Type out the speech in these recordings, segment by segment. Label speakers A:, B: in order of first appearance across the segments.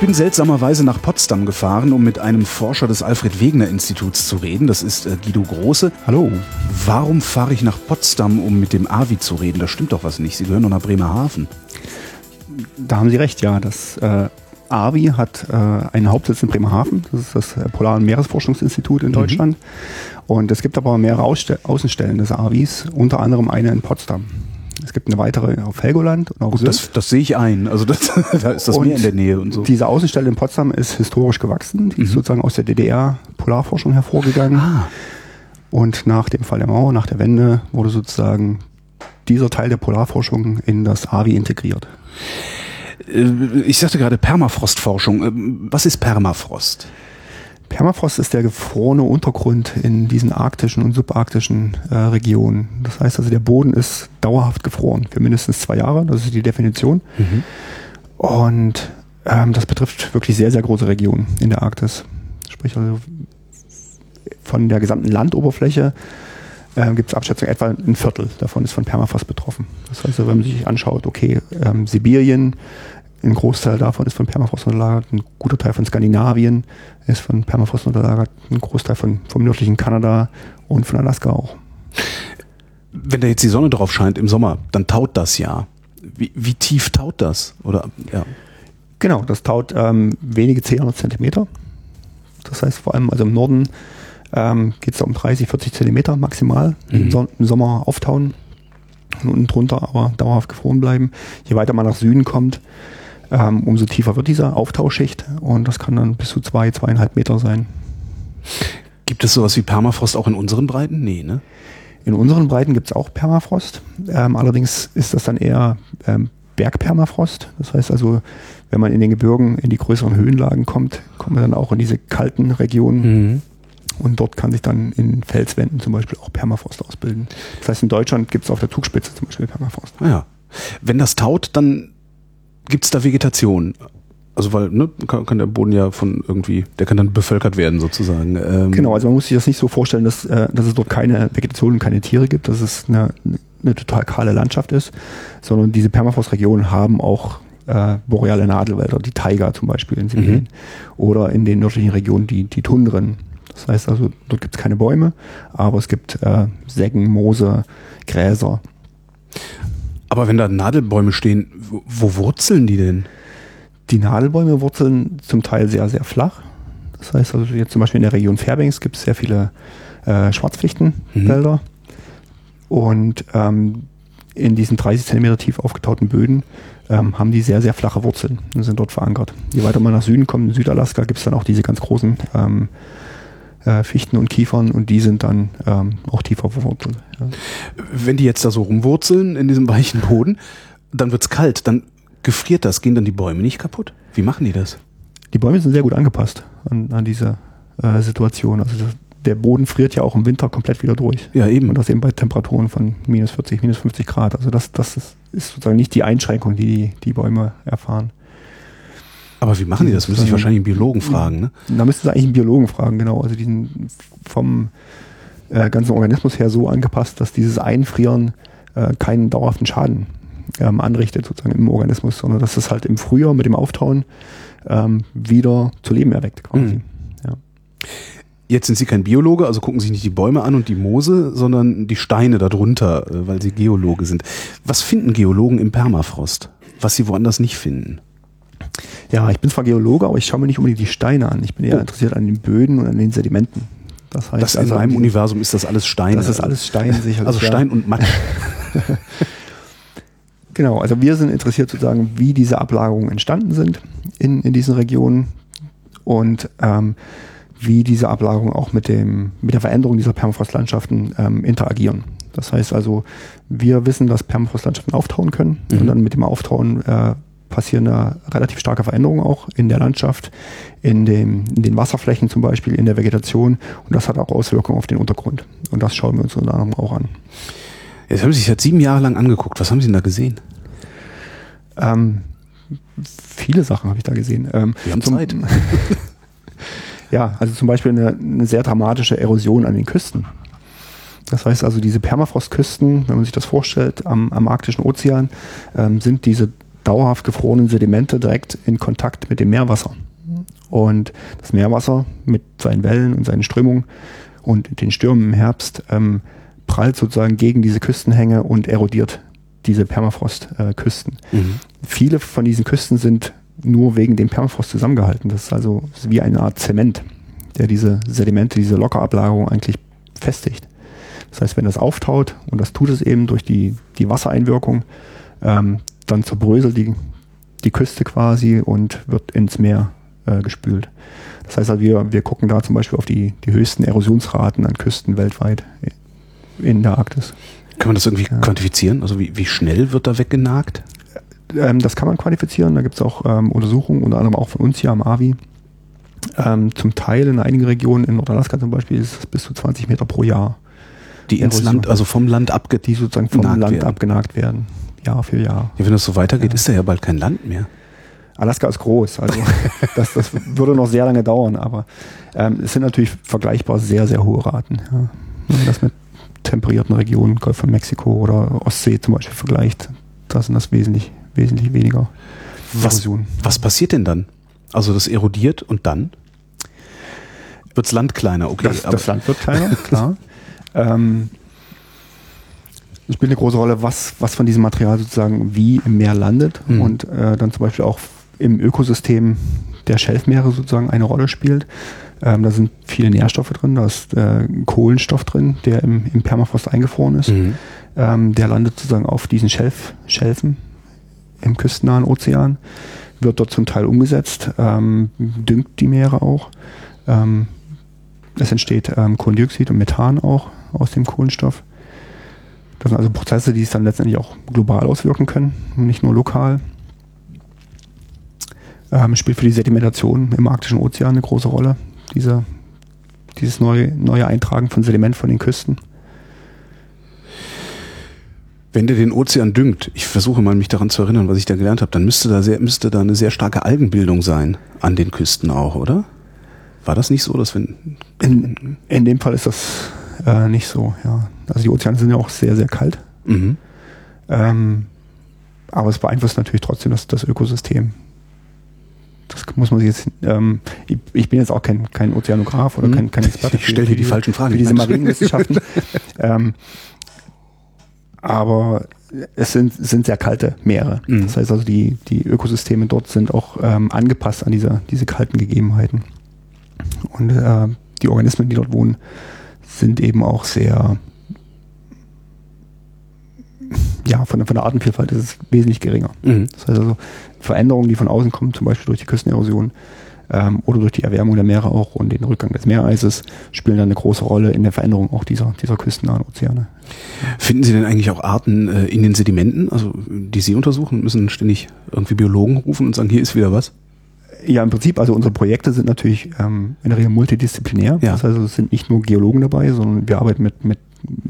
A: Bin seltsamerweise nach Potsdam gefahren, um mit einem Forscher des Alfred Wegener Instituts zu reden. Das ist äh, Guido Große.
B: Hallo.
A: Warum fahre ich nach Potsdam, um mit dem AVI zu reden? Da stimmt doch was nicht. Sie gehören doch nach Bremerhaven.
B: Da haben Sie recht, ja. Das äh, AVI hat äh, einen Hauptsitz in Bremerhaven. Das ist das äh, Polar- und Meeresforschungsinstitut in
A: Mhm.
B: Deutschland. Und es gibt aber mehrere Ausste Außenstellen des AVIs, unter anderem eine in Potsdam. Es gibt eine weitere auf Helgoland und auf
A: Gut, das, das sehe ich ein. Also das, da ist das
B: Und
A: Meer in der Nähe und so.
B: Diese Außenstelle in Potsdam ist historisch gewachsen. Die ist sozusagen aus der DDR-Polarforschung hervorgegangen.
A: Mhm. Ah,
B: Und nach dem Fall der Mauer, nach der Wende, wurde sozusagen dieser Teil der Polarforschung in das AVI integriert.
A: äh, ich sagte gerade Permafrostforschung. Ähm, Was ist Permafrost?
B: Permafrost ist der gefrorene Untergrund in diesen arktischen und subarktischen äh, Regionen. Das heißt also, der Boden ist dauerhaft gefroren für mindestens zwei Jahre. Das ist die Definition. Und ähm, das betrifft wirklich sehr, sehr große Regionen in der Arktis. Sprich also von der gesamten Landoberfläche ähm, gibt es Abschätzungen, etwa ein Viertel davon ist von Permafrost betroffen. Das heißt, also, wenn man sich anschaut, okay, ähm, Sibirien, ein Großteil davon ist von Permafrost unterlagert, ein guter Teil von Skandinavien ist von Permafrost unterlagert, ein Großteil von, vom nördlichen Kanada und von Alaska auch.
A: Wenn da jetzt die Sonne drauf scheint im Sommer, dann taut das ja. Wie, wie tief taut das? Oder ja.
B: Genau, das taut ähm, wenige 10 Zentimeter. Das heißt vor allem, also im Norden ähm, geht es da um 30, 40 Zentimeter maximal
A: Mhm.
B: im Sommer auftauen und unten drunter aber dauerhaft gefroren bleiben. Je weiter man nach Süden kommt, ähm, umso tiefer wird diese Auftauschicht und das kann dann bis zu zwei, zweieinhalb Meter sein.
A: Gibt es sowas wie Permafrost auch in unseren Breiten? Nee, ne?
B: In unseren Breiten gibt es auch Permafrost. Ähm, allerdings ist das dann eher ähm, Bergpermafrost. Das heißt also, wenn man in den Gebirgen in die größeren Höhenlagen kommt, kommt man dann auch in diese kalten Regionen
A: Mhm.
B: und dort kann sich dann in Felswänden zum Beispiel auch Permafrost ausbilden. Das heißt, in Deutschland gibt es auf der Zugspitze zum Beispiel Permafrost.
A: Naja. Wenn das taut, dann gibt es da Vegetation. Also weil, ne, kann, kann der Boden ja von irgendwie, der kann dann bevölkert werden sozusagen. Ähm,
B: Genau, also man muss sich das nicht so vorstellen, dass, äh, dass es dort keine Vegetation und keine Tiere gibt, dass es eine, eine total kahle Landschaft ist, sondern diese Permafrostregionen haben auch äh, boreale Nadelwälder, die Taiga zum Beispiel in Sibirien oder in den nördlichen Regionen die, die Tundren. Das heißt also, dort gibt es keine Bäume, aber es gibt äh, Seggen, Moose, Gräser.
A: Aber wenn da Nadelbäume stehen, wo, wurzeln die denn?
B: Die Nadelbäume wurzeln zum Teil sehr, sehr flach. Das heißt also jetzt zum Beispiel in der Region Fairbanks gibt es sehr viele äh, Schwarzpflichtenwälder. Und ähm, in diesen 30 Zentimeter tief aufgetauten Böden ähm, haben die sehr, sehr flache Wurzeln und sind dort verankert. Je weiter man nach Süden kommt, in Südalaska, gibt es dann auch diese ganz großen ähm, äh, Fichten und Kiefern und die sind dann ähm, auch tiefer verwurzelt. Ja.
A: Wenn die jetzt da so rumwurzeln in diesem weichen Boden, dann wird's kalt, dann gefriert das. Gehen dann die Bäume nicht kaputt? Wie machen die das?
B: Die Bäume sind sehr gut angepasst an, an diese äh, Situation. Also das, der Boden friert ja auch im Winter komplett wieder durch.
A: Ja, eben.
B: Und das eben bei Temperaturen von minus 40, minus 50 Grad. Also das, das ist, ist sozusagen nicht die Einschränkung, die die Bäume erfahren.
A: Aber wie machen die das? Müsste ich wahrscheinlich einen Biologen fragen, ne?
B: Da müssten Sie eigentlich einen Biologen fragen, genau. Also die sind vom äh, ganzen Organismus her so angepasst, dass dieses Einfrieren äh, keinen dauerhaften Schaden ähm, anrichtet, sozusagen im Organismus, sondern dass es halt im Frühjahr mit dem Auftauen ähm, wieder zu Leben erweckt quasi.
A: Mhm.
B: Ja.
A: Jetzt sind Sie kein Biologe, also gucken sich nicht die Bäume an und die Moose, sondern die Steine darunter, äh, weil Sie Geologe sind. Was finden Geologen im Permafrost, was sie woanders nicht finden?
B: Ja, ich bin zwar Geologe, aber ich schaue mir nicht unbedingt die Steine an. Ich bin eher
A: Oh.
B: interessiert an den Böden und an den Sedimenten. Das heißt,
A: Das in
B: also an
A: meinem Universum ist das alles Stein.
B: Das ist alles Stein, sicherlich.
A: Also
B: ja.
A: Stein und Matsch.
B: Genau, also wir sind interessiert sozusagen, wie diese Ablagerungen entstanden sind in, in diesen Regionen und ähm, wie diese Ablagerungen auch mit, dem, mit der Veränderung dieser Permafrostlandschaften ähm, interagieren. Das heißt also, wir wissen, dass Permafrostlandschaften auftauen können
A: Mhm.
B: und dann mit dem Auftauen äh, passieren da relativ starke Veränderungen auch in der Landschaft, in, dem, in den Wasserflächen zum Beispiel, in der Vegetation und das hat auch Auswirkungen auf den Untergrund. Und das schauen wir uns unter anderem auch an.
A: Jetzt haben Sie sich seit sieben Jahre lang angeguckt. Was haben Sie denn da gesehen?
B: Ähm, viele Sachen habe ich da gesehen. Ähm,
A: Wir haben
B: zum,
A: Zeit.
B: Ja, also zum Beispiel eine, eine sehr dramatische Erosion an den Küsten. Das heißt also, diese Permafrostküsten, wenn man sich das vorstellt, am, am arktischen Ozean, ähm, sind diese dauerhaft gefrorenen Sedimente direkt in Kontakt mit dem Meerwasser. Und das Meerwasser mit seinen Wellen und seinen Strömungen und den Stürmen im Herbst ähm, prallt sozusagen gegen diese Küstenhänge und erodiert diese Permafrostküsten.
A: Mhm.
B: Viele von diesen Küsten sind nur wegen dem Permafrost zusammengehalten. Das ist also wie eine Art Zement, der diese Sedimente, diese Lockerablagerung eigentlich festigt. Das heißt, wenn das auftaut, und das tut es eben durch die, die Wassereinwirkung, ähm, dann zerbröselt die, die Küste quasi und wird ins Meer äh, gespült. Das heißt, also wir, wir gucken da zum Beispiel auf die, die höchsten Erosionsraten an Küsten weltweit in der Arktis.
A: Kann man das irgendwie
B: Ja.
A: quantifizieren? Also wie, wie schnell wird da weggenagt?
B: Ähm, das kann man quantifizieren. Da gibt es auch ähm, Untersuchungen, unter anderem auch von uns hier am AVI. Ähm, zum Teil in einigen Regionen, in Nordalaska zum Beispiel, ist es bis zu 20 Meter pro Jahr,
A: Die ins. Land, also vom Land abge...
B: die sozusagen vom Land
A: werden.
B: abgenagt werden. Jahr für Jahr.
A: Ja, wenn das so weitergeht,
B: Ja.
A: ist da ja bald kein Land mehr.
B: Alaska ist groß, also das, das würde noch sehr lange dauern, aber ähm, es sind natürlich vergleichbar sehr, sehr hohe Raten. Ja. Wenn man das mit temperierten Regionen, Golf von Mexiko oder Ostsee zum Beispiel vergleicht, da sind das wesentlich, wesentlich weniger
A: Was, was passiert denn dann? Also das erodiert und dann? Wirds Land kleiner, okay.
B: Das, das Land wird kleiner, klar. Ähm, spielt eine große Rolle, was, was von diesem Material sozusagen wie im Meer landet
A: Mhm.
B: und äh, dann zum Beispiel auch im Ökosystem der Schelfmeere sozusagen eine Rolle spielt. Ähm, da sind viele Nährstoffe drin, da ist äh, Kohlenstoff drin, der im, im Permafrost eingefroren ist.
A: Mhm.
B: Ähm, der landet sozusagen auf diesen Schelf, Schelfen im küstennahen Ozean, wird dort zum Teil umgesetzt, ähm, düngt die Meere auch. Ähm, es entsteht ähm, Kohlendioxid und Methan auch aus dem Kohlenstoff. Das sind also Prozesse, die es dann letztendlich auch global auswirken können, nicht nur lokal. Ähm, spielt für die Sedimentation im arktischen Ozean eine große Rolle, diese, dieses neue, neue Eintragen von Sediment von den Küsten.
A: Wenn der den Ozean düngt, ich versuche mal mich daran zu erinnern, was ich da gelernt habe, dann müsste da sehr, müsste da eine sehr starke Algenbildung sein an den Küsten auch, oder? War das nicht so, dass wenn
B: In, in dem Fall ist das äh, nicht so, ja. Also die Ozeane sind ja auch sehr, sehr kalt.
A: mhm.
B: Ähm, aber es beeinflusst natürlich trotzdem das, das Ökosystem. Das muss man sich jetzt, ähm, ich, ich bin jetzt auch kein, kein Ozeanograf oder
A: Mhm.
B: kein, kein Experte.
A: Ich stell dir die falschen Fragen.
B: Für diese Marinewissenschaften. ähm, aber es sind, sind sehr kalte Meere.
A: Mhm.
B: Das heißt also, die, die Ökosysteme dort sind auch ähm, angepasst an diese, diese kalten Gegebenheiten. Und äh, die Organismen, die dort wohnen, sind eben auch sehr, ja, von, der- von der Artenvielfalt ist es wesentlich geringer.
A: Mhm.
B: Das heißt also, Veränderungen, die von außen kommen, zum Beispiel durch die Küstenerosion ähm, oder durch die Erwärmung der Meere auch und den Rückgang des Meereises, spielen dann eine große Rolle in der Veränderung auch dieser, dieser küstennahen Ozeane.
A: Finden Sie denn eigentlich auch Arten äh, in den Sedimenten, also die Sie untersuchen, müssen ständig irgendwie Biologen rufen und sagen, hier ist wieder was?
B: Ja, im Prinzip, also unsere Projekte sind natürlich ähm, in der Regel multidisziplinär.
A: Ja.
B: Das heißt, also, es sind nicht nur Geologen dabei, sondern wir arbeiten mit, mit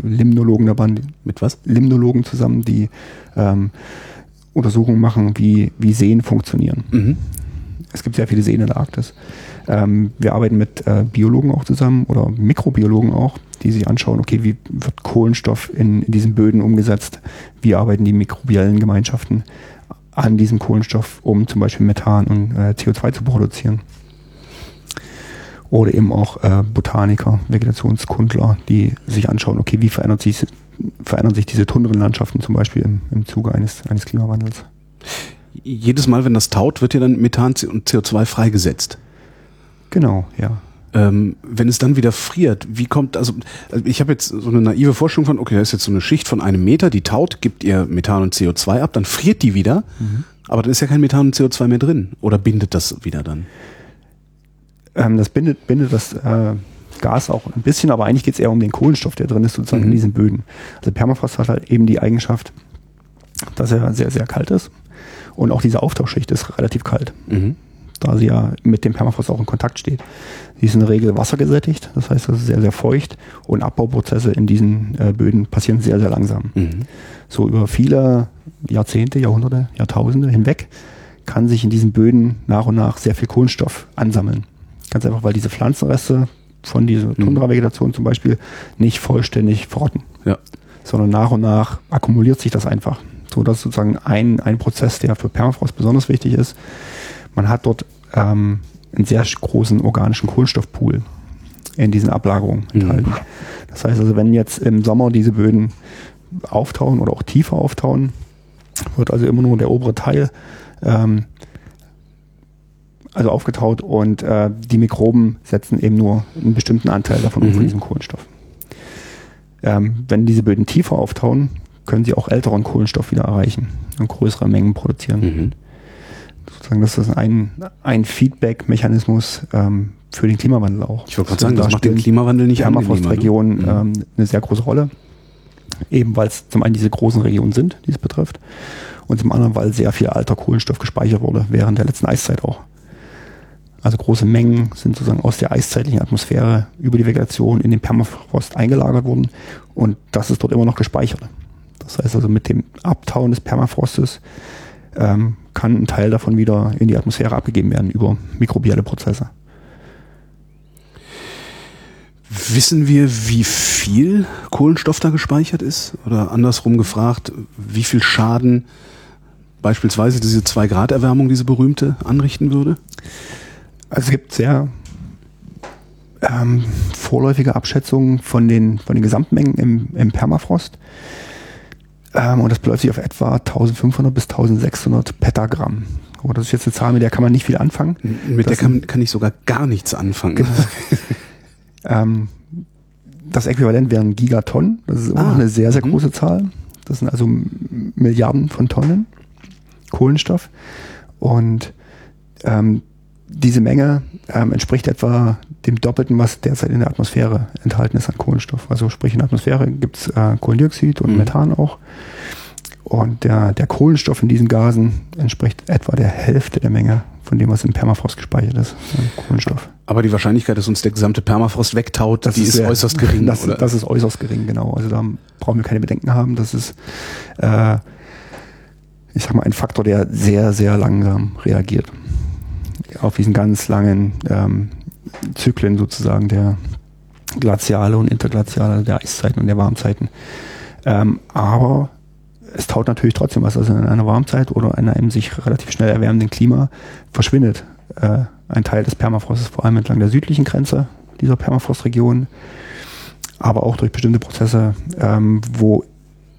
B: Limnologen dabei,
A: Mit was?
B: Limnologen zusammen, die ähm, Untersuchungen machen, wie, wie Seen funktionieren.
A: Mhm.
B: Es gibt sehr viele Seen in der Arktis. Ähm, wir arbeiten mit äh, Biologen auch zusammen oder Mikrobiologen auch, die sich anschauen, okay, wie wird Kohlenstoff in, in diesen Böden umgesetzt? Wie arbeiten die mikrobiellen Gemeinschaften an diesem Kohlenstoff, um zum Beispiel Methan und äh, CO2 zu produzieren? Oder eben auch äh, Botaniker, Vegetationskundler, die sich anschauen, okay, wie verändert sich, verändern sich diese Tundrenlandschaften zum Beispiel im, im Zuge eines, eines Klimawandels?
A: Jedes Mal, wenn das taut, wird ja dann Methan und CO2 freigesetzt.
B: Genau, ja.
A: Ähm, wenn es dann wieder friert, wie kommt, also also ich habe jetzt so eine naive Vorstellung von, okay, da ist jetzt so eine Schicht von einem Meter, die taut, gibt ihr Methan und CO2 ab, dann friert die wieder, aber dann ist ja kein Methan und CO2 mehr drin. Oder bindet das wieder dann?
B: Ähm, das bindet, bindet das äh, Gas auch ein bisschen, aber eigentlich geht es eher um den Kohlenstoff, der drin ist sozusagen
A: Mhm.
B: in diesen Böden. Also Permafrost hat halt eben die Eigenschaft, dass er sehr, sehr kalt ist Und auch diese Auftauchschicht ist relativ kalt, mhm. da sie ja mit dem Permafrost auch in Kontakt steht. Sie ist in der Regel wassergesättigt, das heißt, es ist sehr, sehr feucht und Abbauprozesse in diesen äh, Böden passieren sehr, sehr langsam. Mhm. So über viele Jahrzehnte, Jahrhunderte, Jahrtausende hinweg kann sich in diesen Böden nach und nach sehr viel Kohlenstoff ansammeln. Ganz einfach, weil diese Pflanzenreste von dieser mhm. Tundra-Vegetation zum Beispiel nicht vollständig verrotten. Ja. Sondern nach und nach akkumuliert sich das einfach. So dass sozusagen ein, ein Prozess, der für Permafrost besonders wichtig ist. Man hat dort ähm, einen sehr großen organischen Kohlenstoffpool in diesen Ablagerungen mhm. enthalten. Das heißt also, wenn jetzt im Sommer diese Böden auftauen oder auch tiefer auftauen, wird also immer nur der obere Teil ähm, also aufgetaut und äh, die Mikroben setzen eben nur einen bestimmten Anteil davon mhm. von diesem Kohlenstoff. Ähm, wenn diese Böden tiefer auftauen, können sie auch älteren Kohlenstoff wieder erreichen und größere Mengen produzieren. Mhm. Sozusagen, das ist ein, ein Feedback-Mechanismus ähm, für den Klimawandel auch.
A: Ich wollte gerade sagen, das macht den Klimawandel nicht
B: Permafrost-Regionen mhm. ähm, eine sehr große Rolle. Eben weil es zum einen diese großen Regionen sind, die es betrifft, und zum anderen, weil sehr viel alter Kohlenstoff gespeichert wurde, während der letzten Eiszeit auch. Also große Mengen sind sozusagen aus der eiszeitlichen Atmosphäre über die Vegetation in den Permafrost eingelagert worden und das ist dort immer noch gespeichert. Das heißt also mit dem Abtauen des Permafrostes ähm, kann ein Teil davon wieder in die Atmosphäre abgegeben werden über mikrobielle Prozesse.
A: Wissen wir, wie viel Kohlenstoff da gespeichert ist? Oder andersrum gefragt, wie viel Schaden beispielsweise diese 2-Grad-Erwärmung, diese berühmte, anrichten würde?
B: Also es gibt sehr ähm, vorläufige Abschätzungen von den, von den Gesamtmengen im, im Permafrost. Ähm, und das beläuft sich auf etwa 1500 bis 1600 Petagramm. Oh, das ist jetzt eine Zahl, mit der kann man nicht viel anfangen.
A: Mit das der kann, kann ich sogar gar nichts anfangen. Genau.
B: ähm, das Äquivalent wären Gigatonnen. Das ist immer ah. eine sehr, sehr mhm. große Zahl. Das sind also Milliarden von Tonnen Kohlenstoff. Und ähm, diese Menge ähm, entspricht etwa dem Doppelten, was derzeit in der Atmosphäre enthalten ist an Kohlenstoff. Also sprich in der Atmosphäre gibt es äh, Kohlendioxid und mhm. Methan auch. Und der, der Kohlenstoff in diesen Gasen entspricht etwa der Hälfte der Menge von dem, was im Permafrost gespeichert ist,
A: Kohlenstoff. Aber die Wahrscheinlichkeit, dass uns der gesamte Permafrost wegtaut,
B: das die ist, ist äußerst gering. Das, oder? das ist äußerst gering, genau. Also da brauchen wir keine Bedenken haben. Das ist, äh, ich sag mal, ein Faktor, der sehr, sehr langsam reagiert auf diesen ganz langen ähm, Zyklen sozusagen der Glaziale und Interglaziale, der Eiszeiten und der Warmzeiten. Ähm, aber es taut natürlich trotzdem was. Also in einer Warmzeit oder in einem sich relativ schnell erwärmenden Klima verschwindet äh, ein Teil des Permafrostes, vor allem entlang der südlichen Grenze dieser Permafrostregion, aber auch durch bestimmte Prozesse, ähm, wo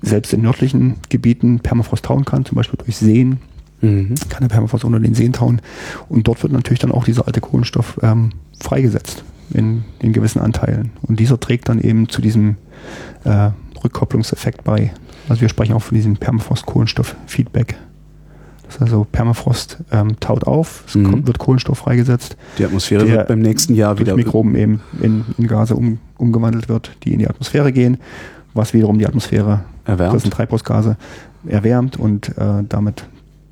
B: selbst in nördlichen Gebieten Permafrost tauen kann, zum Beispiel durch Seen, mhm. kann der Permafrost unter den Seen tauen. Und dort wird natürlich dann auch dieser alte Kohlenstoff ähm, freigesetzt in, in gewissen Anteilen. Und dieser trägt dann eben zu diesem äh, Rückkopplungseffekt bei. Also wir sprechen auch von diesem Permafrost-Kohlenstoff-Feedback. Das ist also Permafrost ähm, taut auf, es mhm. kommt, wird Kohlenstoff freigesetzt.
A: Die Atmosphäre wird beim nächsten Jahr wieder
B: Mikroben eben in, in Gase um, umgewandelt wird, die in die Atmosphäre gehen, was wiederum die Atmosphäre, erwärmt. das sind Treibhausgase, erwärmt und äh, damit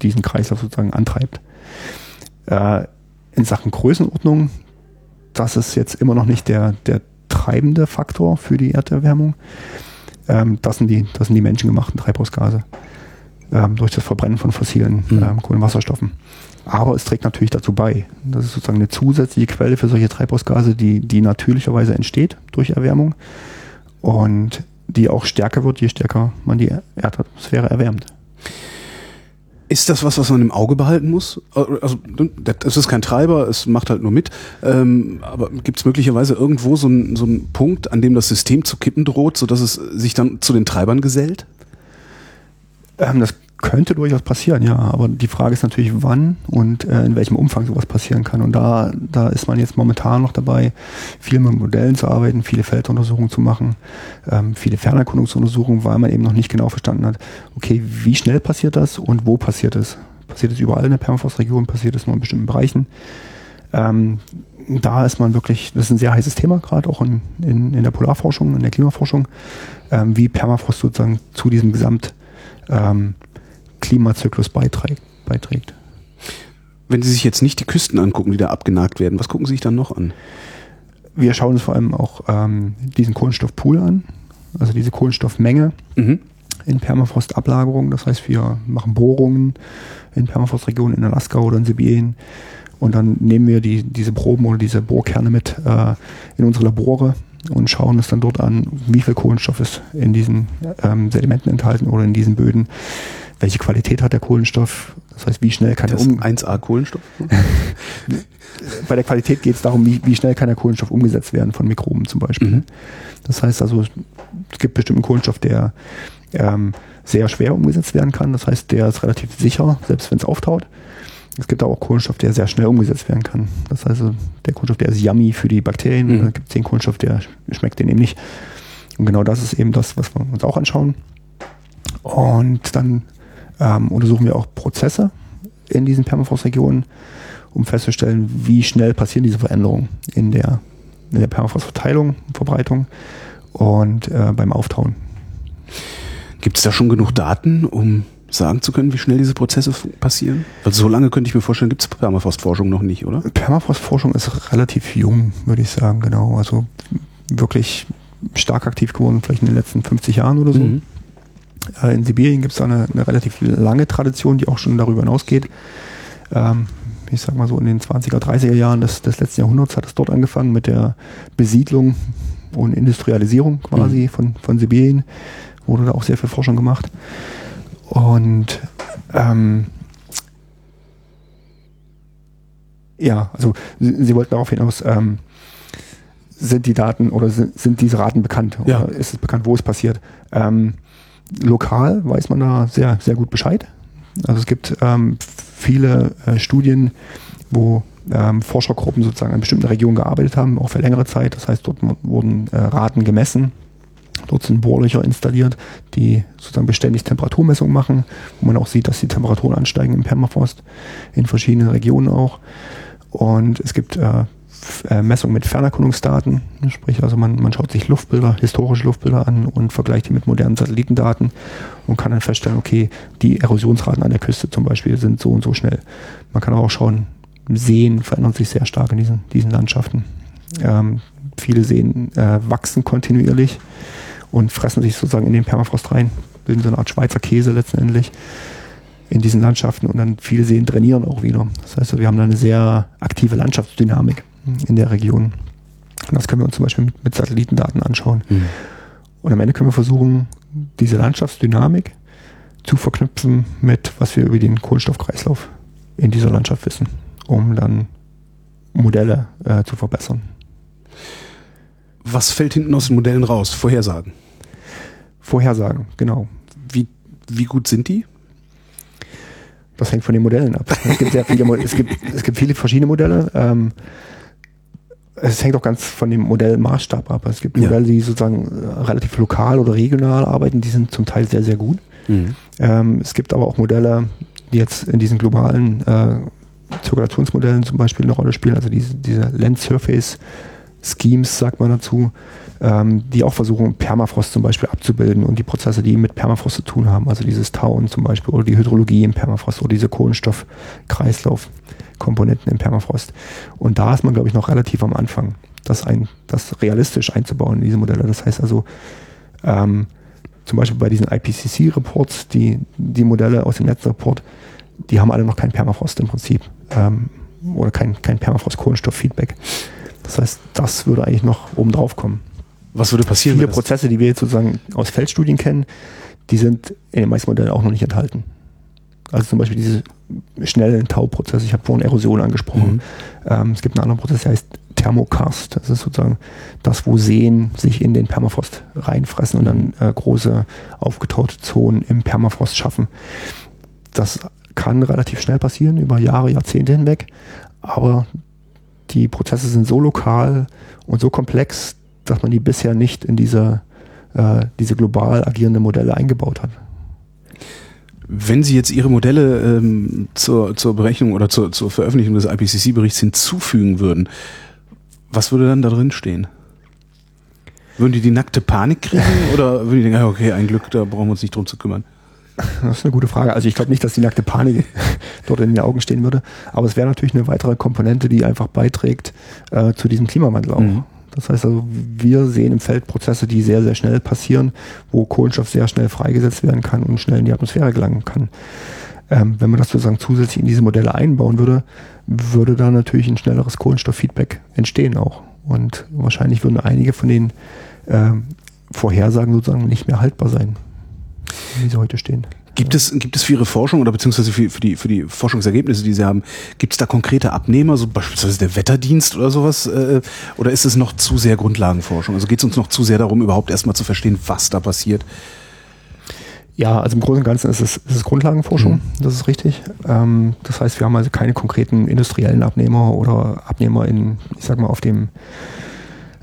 B: diesen Kreislauf sozusagen antreibt. Äh, in Sachen Größenordnung, das ist jetzt immer noch nicht der, der treibende Faktor für die Erderwärmung. Ähm, das, sind die, das sind die menschengemachten Treibhausgase ähm, durch das Verbrennen von fossilen mhm. ähm, Kohlenwasserstoffen. Aber es trägt natürlich dazu bei. Das ist sozusagen eine zusätzliche Quelle für solche Treibhausgase, die, die natürlicherweise entsteht durch Erwärmung und die auch stärker wird, je stärker man die Erdatmosphäre erwärmt.
A: Ist das was, was man im Auge behalten muss? Also es ist kein Treiber, es macht halt nur mit. Ähm, aber gibt es möglicherweise irgendwo so einen so Punkt, an dem das System zu kippen droht, sodass es sich dann zu den Treibern gesellt?
B: Ähm, das könnte durchaus passieren, ja. Aber die Frage ist natürlich, wann und äh, in welchem Umfang sowas passieren kann. Und da, da ist man jetzt momentan noch dabei, viel mit Modellen zu arbeiten, viele Felduntersuchungen zu machen, ähm, viele Fernerkundungsuntersuchungen, weil man eben noch nicht genau verstanden hat, okay, wie schnell passiert das und wo passiert es? Passiert es überall in der Permafrostregion? Passiert es nur in bestimmten Bereichen? Ähm, da ist man wirklich, das ist ein sehr heißes Thema, gerade auch in, in, in der Polarforschung, in der Klimaforschung, ähm, wie Permafrost sozusagen zu diesem Gesamt ähm, Klimazyklus beiträgt. beiträgt.
A: Wenn Sie sich jetzt nicht die Küsten angucken, die da abgenagt werden, was gucken Sie sich dann noch an?
B: Wir schauen uns vor allem auch ähm, diesen Kohlenstoffpool an, also diese Kohlenstoffmenge
A: Mhm.
B: in Permafrostablagerungen. Das heißt, wir machen Bohrungen in Permafrostregionen in Alaska oder in Sibirien und dann nehmen wir die, diese Proben oder diese Bohrkerne mit äh, in unsere Labore und schauen uns dann dort an, wie viel Kohlenstoff ist in diesen ähm, Sedimenten enthalten oder in diesen Böden. Welche Qualität hat der Kohlenstoff? Das heißt, wie schnell kann
A: Das
B: er um,
A: 1A Kohlenstoff.
B: bei der Qualität geht es darum, wie, wie schnell kann der Kohlenstoff umgesetzt werden von Mikroben zum Beispiel.
A: Mhm.
B: Das heißt also, es gibt bestimmten Kohlenstoff, der ähm, sehr schwer umgesetzt werden kann. Das heißt, der ist relativ sicher, selbst wenn es auftaut. Es gibt aber auch Kohlenstoff, der sehr schnell umgesetzt werden kann. Das heißt, also, der Kohlenstoff, der ist yummy für die Bakterien.
A: Mhm.
B: Dann gibt es den Kohlenstoff, der schmeckt denen eben nicht. Und genau das ist eben das, was wir uns auch anschauen. Und dann ähm, untersuchen wir auch Prozesse in diesen Permafrostregionen, um festzustellen, wie schnell passieren diese Veränderungen in der, in der Permafrostverteilung, Verbreitung und äh, beim Auftauen.
A: Gibt es da schon genug Daten, um sagen zu können, wie schnell diese Prozesse passieren? Also so lange könnte ich mir vorstellen, gibt es Permafrostforschung noch nicht, oder?
B: Permafrostforschung ist relativ jung, würde ich sagen, genau. Also wirklich stark aktiv geworden, vielleicht in den letzten 50 Jahren oder so.
A: Mhm.
B: Äh, In Sibirien gibt es eine, eine relativ lange Tradition, die auch schon darüber hinausgeht. Ähm, ich sag mal so in den 20er, 30er Jahren des, des letzten Jahrhunderts hat es dort angefangen mit der Besiedlung und Industrialisierung quasi von, von Sibirien. Wurde da auch sehr viel Forschung gemacht. Und ähm, ja, also Sie, Sie wollten darauf hinaus, ähm, sind die Daten oder sind, sind diese Raten bekannt?
A: Ja.
B: Oder ist es bekannt, wo es passiert? Ähm, lokal weiß man da sehr, sehr gut Bescheid. Also es gibt ähm, viele äh, Studien, wo ähm, Forschergruppen sozusagen an bestimmten Regionen gearbeitet haben, auch für längere Zeit. Das heißt, dort wurden äh, Raten gemessen. Dort sind Bohrlöcher installiert, die sozusagen beständig Temperaturmessungen machen, wo man auch sieht, dass die Temperaturen ansteigen im Permafrost, in verschiedenen Regionen auch. Und es gibt äh, äh, Messungen mit Fernerkundungsdaten, sprich also man, man schaut sich Luftbilder, historische Luftbilder an und vergleicht die mit modernen Satellitendaten und kann dann feststellen, okay, die Erosionsraten an der Küste zum Beispiel sind so und so schnell. Man kann aber auch schauen, Seen verändern sich sehr stark in diesen, diesen Landschaften. Ähm, viele Seen äh, wachsen kontinuierlich und fressen sich sozusagen in den Permafrost rein, bilden so eine Art Schweizer Käse letztendlich in diesen Landschaften und dann viele Seen trainieren auch wieder. Das heißt, wir haben da eine sehr aktive Landschaftsdynamik in der Region. Und das können wir uns zum Beispiel mit, mit Satellitendaten anschauen.
A: Mhm.
B: Und am Ende können wir versuchen, diese Landschaftsdynamik zu verknüpfen mit, was wir über den Kohlenstoffkreislauf in dieser Landschaft wissen, um dann Modelle äh, zu verbessern.
A: Was fällt hinten aus den Modellen raus? Vorhersagen.
B: Vorhersagen, genau.
A: Wie, wie gut sind die?
B: Das hängt von den Modellen ab. Es gibt sehr viele, es gibt, es gibt viele verschiedene Modelle. Ähm, es hängt auch ganz von dem Modellmaßstab ab. Es gibt
A: Ja.
B: Modelle, die sozusagen äh, relativ lokal oder regional arbeiten, die sind zum Teil sehr, sehr gut. Ähm, es gibt aber auch Modelle, die jetzt in diesen globalen äh, Zirkulationsmodellen zum Beispiel eine Rolle spielen, also diese, diese Land Surface Schemes, sagt man dazu, ähm, die auch versuchen, Permafrost zum Beispiel abzubilden und die Prozesse, die mit Permafrost zu tun haben, also dieses Tauen zum Beispiel oder die Hydrologie im Permafrost oder diese Kohlenstoffkreislaufkomponenten im Permafrost. Und da ist man, glaube ich, noch relativ am Anfang, das, ein, das realistisch einzubauen in diese Modelle. Das heißt also, ähm, zum Beispiel bei diesen IPCC-Reports, die, die Modelle aus dem Netzreport, die haben alle noch kein Permafrost im Prinzip. Ähm, oder kein, kein Permafrost-Kohlenstoff-Feedback. Das heißt, das würde eigentlich noch oben drauf kommen.
A: Was würde passieren?
B: Viele Prozesse, die wir jetzt sozusagen aus Feldstudien kennen, die sind in den meisten Modellen auch noch nicht enthalten. Also zum Beispiel diese schnellen Tauprozesse, ich habe vorhin Erosion angesprochen.
A: Mhm.
B: Ähm, es gibt einen anderen Prozess, der heißt Thermokarst. Das ist sozusagen das, wo Seen sich in den Permafrost reinfressen und dann äh, große aufgetaute Zonen im Permafrost schaffen. Das kann relativ schnell passieren, über Jahre, Jahrzehnte hinweg. Aber die Prozesse sind so lokal und so komplex, dass man die bisher nicht in diese, äh, diese global agierende Modelle eingebaut hat.
A: Wenn Sie jetzt Ihre Modelle ähm, zur, zur Berechnung oder zur, zur Veröffentlichung des IPCC-Berichts hinzufügen würden, was würde dann da drin stehen? Würden die die nackte Panik kriegen oder würden die denken, okay, ein Glück, da brauchen wir uns nicht drum zu kümmern?
B: Das ist eine gute Frage. Also ich glaube nicht, dass die nackte Panik dort in den Augen stehen würde, aber es wäre natürlich eine weitere Komponente, die einfach beiträgt äh, zu diesem Klimawandel auch. Mhm. Das heißt also, wir sehen im Feld Prozesse, die sehr, sehr schnell passieren, wo Kohlenstoff sehr schnell freigesetzt werden kann und schnell in die Atmosphäre gelangen kann. Ähm, wenn man das sozusagen zusätzlich in diese Modelle einbauen würde, würde da natürlich ein schnelleres Kohlenstofffeedback entstehen auch. Und wahrscheinlich würden einige von den ähm, Vorhersagen sozusagen nicht mehr haltbar sein, wie sie heute stehen.
A: Gibt es, gibt es für Ihre Forschung oder beziehungsweise für, für, die, für die Forschungsergebnisse, die Sie haben, gibt es da konkrete Abnehmer, so beispielsweise der Wetterdienst oder sowas? Äh, oder ist es noch zu sehr Grundlagenforschung? Also geht es uns noch zu sehr darum, überhaupt erstmal zu verstehen, was da passiert?
B: Ja, also im Großen und Ganzen ist es, ist es Grundlagenforschung, mhm. das ist richtig. Ähm, das heißt, wir haben also keine konkreten industriellen Abnehmer oder Abnehmer in, ich sag mal, auf dem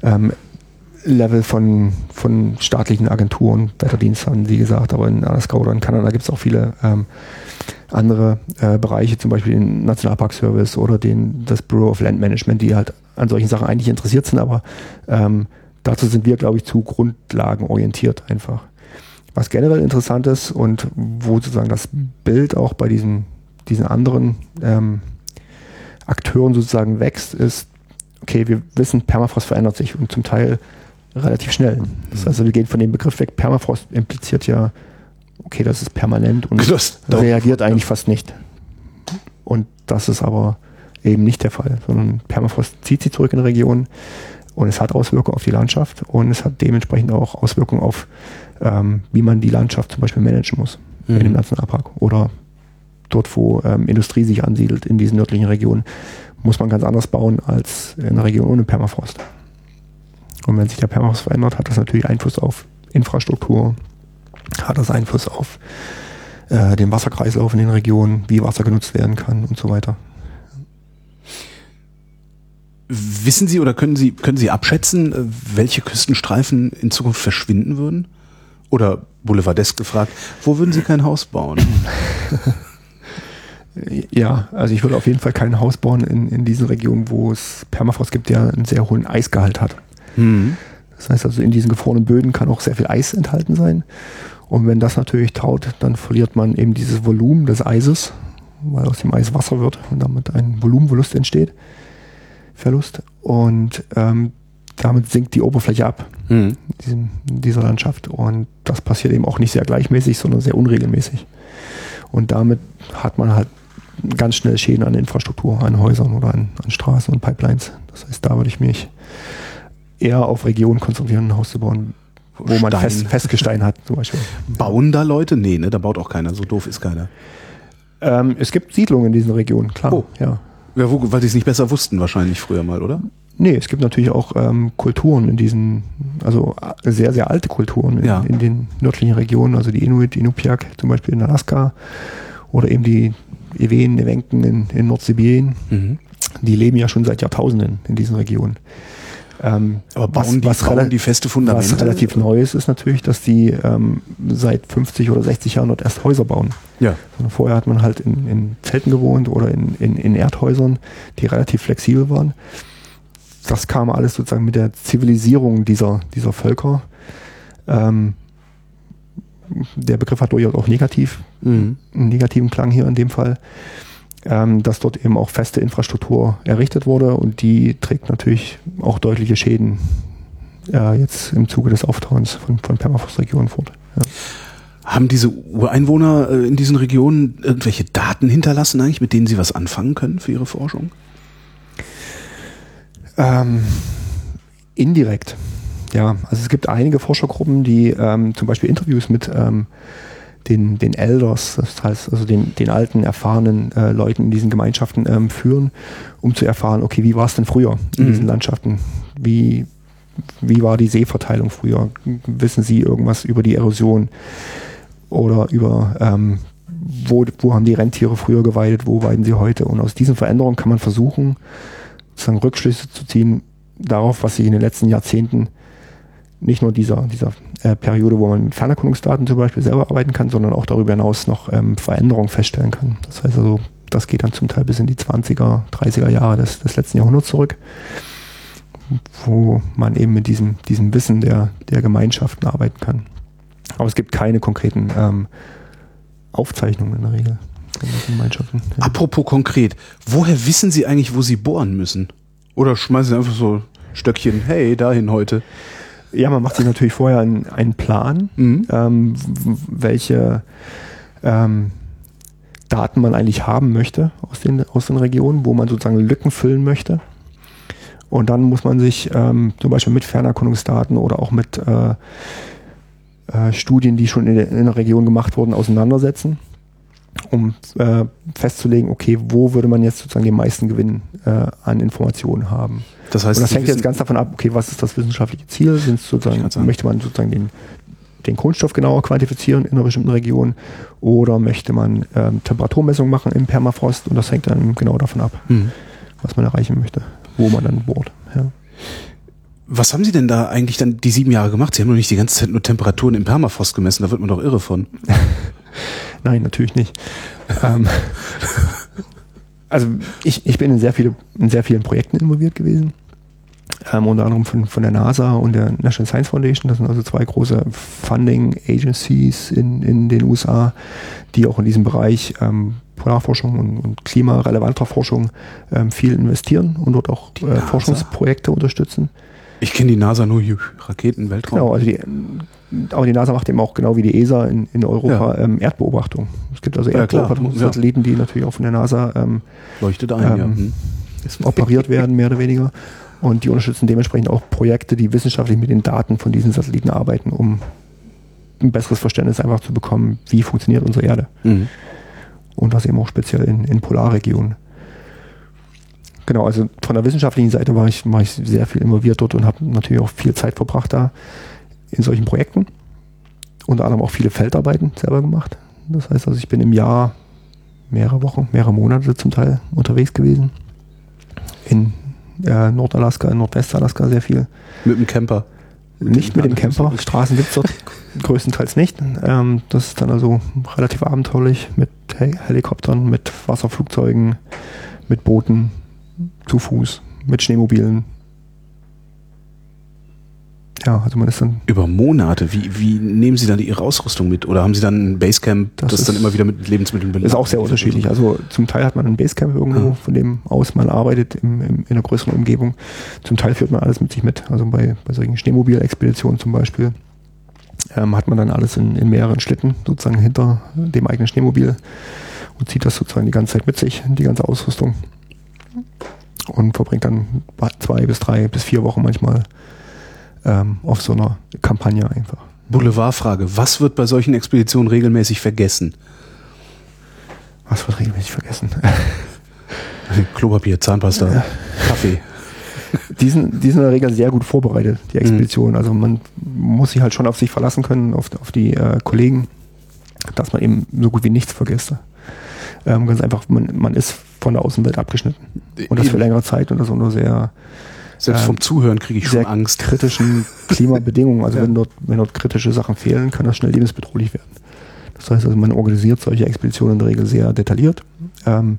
B: ähm, Level von, von staatlichen Agenturen, Wetterdienst haben Sie gesagt, aber in Alaska oder in Kanada gibt es auch viele ähm, andere äh, Bereiche, zum Beispiel den Nationalparkservice oder den, das Bureau of Land Management, die halt an solchen Sachen eigentlich interessiert sind, aber ähm, dazu sind wir, glaube ich, zu grundlagenorientiert einfach. Was generell interessant ist und wo sozusagen das Bild auch bei diesen, diesen anderen ähm, Akteuren sozusagen wächst, ist, okay, wir wissen, Permafrost verändert sich und zum Teil relativ schnell. Das heißt, also wir gehen von dem Begriff weg. Permafrost impliziert ja, okay, das ist permanent und das reagiert eigentlich fast nicht. Und das ist aber eben nicht der Fall, sondern Permafrost zieht sich zurück in Regionen und es hat Auswirkungen auf die Landschaft und es hat dementsprechend auch Auswirkungen auf, ähm, wie man die Landschaft zum Beispiel managen muss mhm. in dem Nationalpark oder dort, wo ähm, Industrie sich ansiedelt in diesen nördlichen Regionen, muss man ganz anders bauen als in einer Region ohne Permafrost. Und wenn sich der Permafrost verändert, hat das natürlich Einfluss auf Infrastruktur, hat das Einfluss auf äh, den Wasserkreislauf in den Regionen, wie Wasser genutzt werden kann und so weiter.
A: Wissen Sie oder können Sie, können Sie abschätzen, äh, welche Küstenstreifen in Zukunft verschwinden würden? Oder Boulevardesk gefragt, wo würden Sie kein Haus bauen?
B: ja, also ich würde auf jeden Fall kein Haus bauen in, in diesen Regionen, wo es Permafrost gibt, der einen sehr hohen Eisgehalt hat. Mhm. Das heißt also, in diesen gefrorenen Böden kann auch sehr viel Eis enthalten sein. Und wenn das natürlich taut, dann verliert man eben dieses Volumen des Eises, weil aus dem Eis Wasser wird und damit ein Volumenverlust entsteht. Verlust. Und ähm, damit sinkt die Oberfläche ab mhm. in, dieser Landschaft. Und das passiert eben auch nicht sehr gleichmäßig, sondern sehr unregelmäßig. Und damit hat man halt ganz schnell Schäden an Infrastruktur, an Häusern oder an, an Straßen und Pipelines. Das heißt, da würde ich mich eher auf Regionen konzentrieren, ein Haus zu bauen, wo Stein. man Fest, Festgestein hat zum Beispiel.
A: Bauen da Leute? Nee, ne, da baut auch keiner. So doof ist keiner.
B: Ähm, es gibt Siedlungen in diesen Regionen, klar. Oh.
A: Ja. ja wo, weil die es nicht besser wussten wahrscheinlich früher mal, oder?
B: Nee, es gibt natürlich auch ähm, Kulturen in diesen, also äh, sehr, sehr alte Kulturen in, ja. in den nördlichen Regionen, also die Inuit, Inupiaq zum Beispiel in Alaska oder eben die Ewen, Ewenken in, in Nordsibirien. Mhm. Die leben ja schon seit Jahrtausenden in diesen Regionen.
A: Ähm, Aber bauen, was, die,
B: was
A: bauen die feste Fundamente?
B: Was relativ neu ist, ist natürlich, dass die ähm, seit 50 oder 60 Jahren dort erst Häuser bauen.
A: Ja.
B: Und vorher hat man halt in, in Zelten gewohnt oder in, in, in Erdhäusern, die relativ flexibel waren. Das kam alles sozusagen mit der Zivilisierung dieser, dieser Völker. Ähm, der Begriff hat durchaus auch negativ, mhm. einen negativen Klang hier in dem Fall ähm, dass dort eben auch feste Infrastruktur errichtet wurde und die trägt natürlich auch deutliche Schäden äh, jetzt im Zuge des Auftauens von, von Permafrostregionen fort. Ja.
A: Haben diese Ureinwohner äh, in diesen Regionen irgendwelche Daten hinterlassen eigentlich, mit denen sie was anfangen können für ihre Forschung?
B: Ähm, indirekt. Ja, also es gibt einige Forschergruppen, die ähm, zum Beispiel Interviews mit ähm, den, den Elders, das heißt also den, den alten, erfahrenen äh, Leuten in diesen Gemeinschaften ähm, führen, um zu erfahren, okay, wie war es denn früher in mhm. diesen Landschaften? Wie, wie war die Seeverteilung früher? Wissen Sie irgendwas über die Erosion oder über ähm, wo, wo haben die Rentiere früher geweidet, wo weiden sie heute? Und aus diesen Veränderungen kann man versuchen, sozusagen Rückschlüsse zu ziehen darauf, was sich in den letzten Jahrzehnten nicht nur dieser, dieser äh, Periode, wo man mit Fernerkundungsdaten zum Beispiel selber arbeiten kann, sondern auch darüber hinaus noch ähm, Veränderungen feststellen kann. Das heißt also, das geht dann zum Teil bis in die 20er, 30er Jahre des, des letzten Jahrhunderts zurück, wo man eben mit diesem, diesem Wissen der, der Gemeinschaften arbeiten kann. Aber es gibt keine konkreten ähm, Aufzeichnungen in der Regel. Gemeinschaften. Ja.
A: Apropos konkret, woher wissen Sie eigentlich, wo Sie bohren müssen? Oder schmeißen Sie einfach so Stöckchen, hey, dahin heute?
B: Ja, man macht sich natürlich vorher einen, einen Plan,
A: Mhm.
B: ähm, welche ähm, Daten man eigentlich haben möchte aus den, aus den Regionen, wo man sozusagen Lücken füllen möchte. Und dann muss man sich ähm, zum Beispiel mit Fernerkundungsdaten oder auch mit äh, äh, Studien, die schon in der, in der Region gemacht wurden, auseinandersetzen, um äh, festzulegen, okay, wo würde man jetzt sozusagen den meisten Gewinn äh, an Informationen haben.
A: Das heißt,
B: Und das hängt jetzt ganz davon ab, okay, was ist das wissenschaftliche Ziel? Sind es sozusagen, möchte man sozusagen den, den Kohlenstoff genauer quantifizieren in einer bestimmten Region oder möchte man ähm, Temperaturmessungen machen im Permafrost und das hängt dann genau davon ab,
A: Mhm.
B: was man erreichen möchte, wo man dann bohrt. Ja.
A: Was haben Sie denn da eigentlich dann die sieben Jahre gemacht? Sie haben doch nicht die ganze Zeit nur Temperaturen im Permafrost gemessen, da wird man doch irre von.
B: Nein, natürlich nicht. ähm, also ich, ich bin in sehr, viele, in sehr vielen Projekten involviert gewesen. Ähm, unter anderem von, von der NASA und der National Science Foundation. Das sind also zwei große Funding Agencies in, in den USA, die auch in diesem Bereich ähm, Polarforschung und, und klimarelevanter Forschung ähm, viel investieren und dort auch äh? Forschungsprojekte unterstützen.
A: Ich kenne die NASA nur Raketen, Weltraum.
B: Genau, also die, aber die NASA macht eben auch genau wie die ESA in, in Europa ähm, Erdbeobachtung. Es gibt also
A: Ja.
B: Erdbeobachtungssatelliten, die natürlich auch von der NASA ähm,
A: Leuchtet ein, ja.
B: Ähm,
A: Hm.
B: operiert werden, mehr oder weniger. Und die unterstützen dementsprechend auch Projekte, die wissenschaftlich mit den Daten von diesen Satelliten arbeiten, um ein besseres Verständnis einfach zu bekommen, wie funktioniert unsere Erde.
A: Mhm.
B: Und das eben auch speziell in, in Polarregionen. Genau, also von der wissenschaftlichen Seite war ich, war ich sehr viel involviert dort und habe natürlich auch viel Zeit verbracht da in solchen Projekten. Unter anderem auch viele Feldarbeiten selber gemacht. Das heißt also, ich bin im Jahr mehrere Wochen, mehrere Monate zum Teil unterwegs gewesen. In äh, Nordalaska, in Nordwestalaska sehr viel.
A: Mit dem Camper.
B: Nicht mit dem Camper, Straßen gibt es dort größtenteils nicht. Ähm, das ist dann also relativ abenteuerlich mit Hel Helikoptern, mit Wasserflugzeugen, mit Booten, zu Fuß, mit Schneemobilen. Ja, also man ist dann,
A: Über Monate. Wie, wie nehmen Sie dann Ihre Ausrüstung mit? Oder haben Sie dann ein Basecamp, das,
B: Das
A: dann
B: ist-
A: immer wieder mit Lebensmitteln
B: ist auch sehr unterschiedlich. Also zum Teil hat man ein Basecamp irgendwo,
A: Ah.
B: von dem aus man arbeitet im, im, in einer größeren Umgebung. Zum Teil führt man alles mit sich mit. Also bei, bei solchen Schneemobilexpeditionen zum Beispiel ähm, hat man dann alles in, in mehreren Schlitten sozusagen hinter dem eigenen Schneemobil und zieht das sozusagen die ganze Zeit mit sich, die ganze Ausrüstung. Und verbringt dann zwei bis drei bis vier Wochen manchmal ähm, auf so einer Kampagne einfach.
A: Boulevardfrage. Was wird bei solchen Expeditionen regelmäßig vergessen?
B: Was wird regelmäßig vergessen?
A: Klopapier, Zahnpasta, Kaffee.
B: Die sind, die sind in der Regel sehr gut vorbereitet, die Expeditionen. Also man muss sich halt schon auf sich verlassen können, auf, auf die äh, Kollegen, dass man eben so gut wie nichts vergisst. Ähm, ganz einfach, man, man ist von der Außenwelt abgeschnitten. Und das für längere Zeit und das unter sehr,
A: Selbst
B: ähm,
A: vom Zuhören kriege ich schon
B: sehr
A: Angst.
B: kritischen Klimabedingungen. Also
A: Ja.
B: wenn, dort, wenn dort kritische Sachen fehlen, kann das schnell lebensbedrohlich werden. Das heißt also, man organisiert solche Expeditionen in der Regel sehr detailliert, ähm,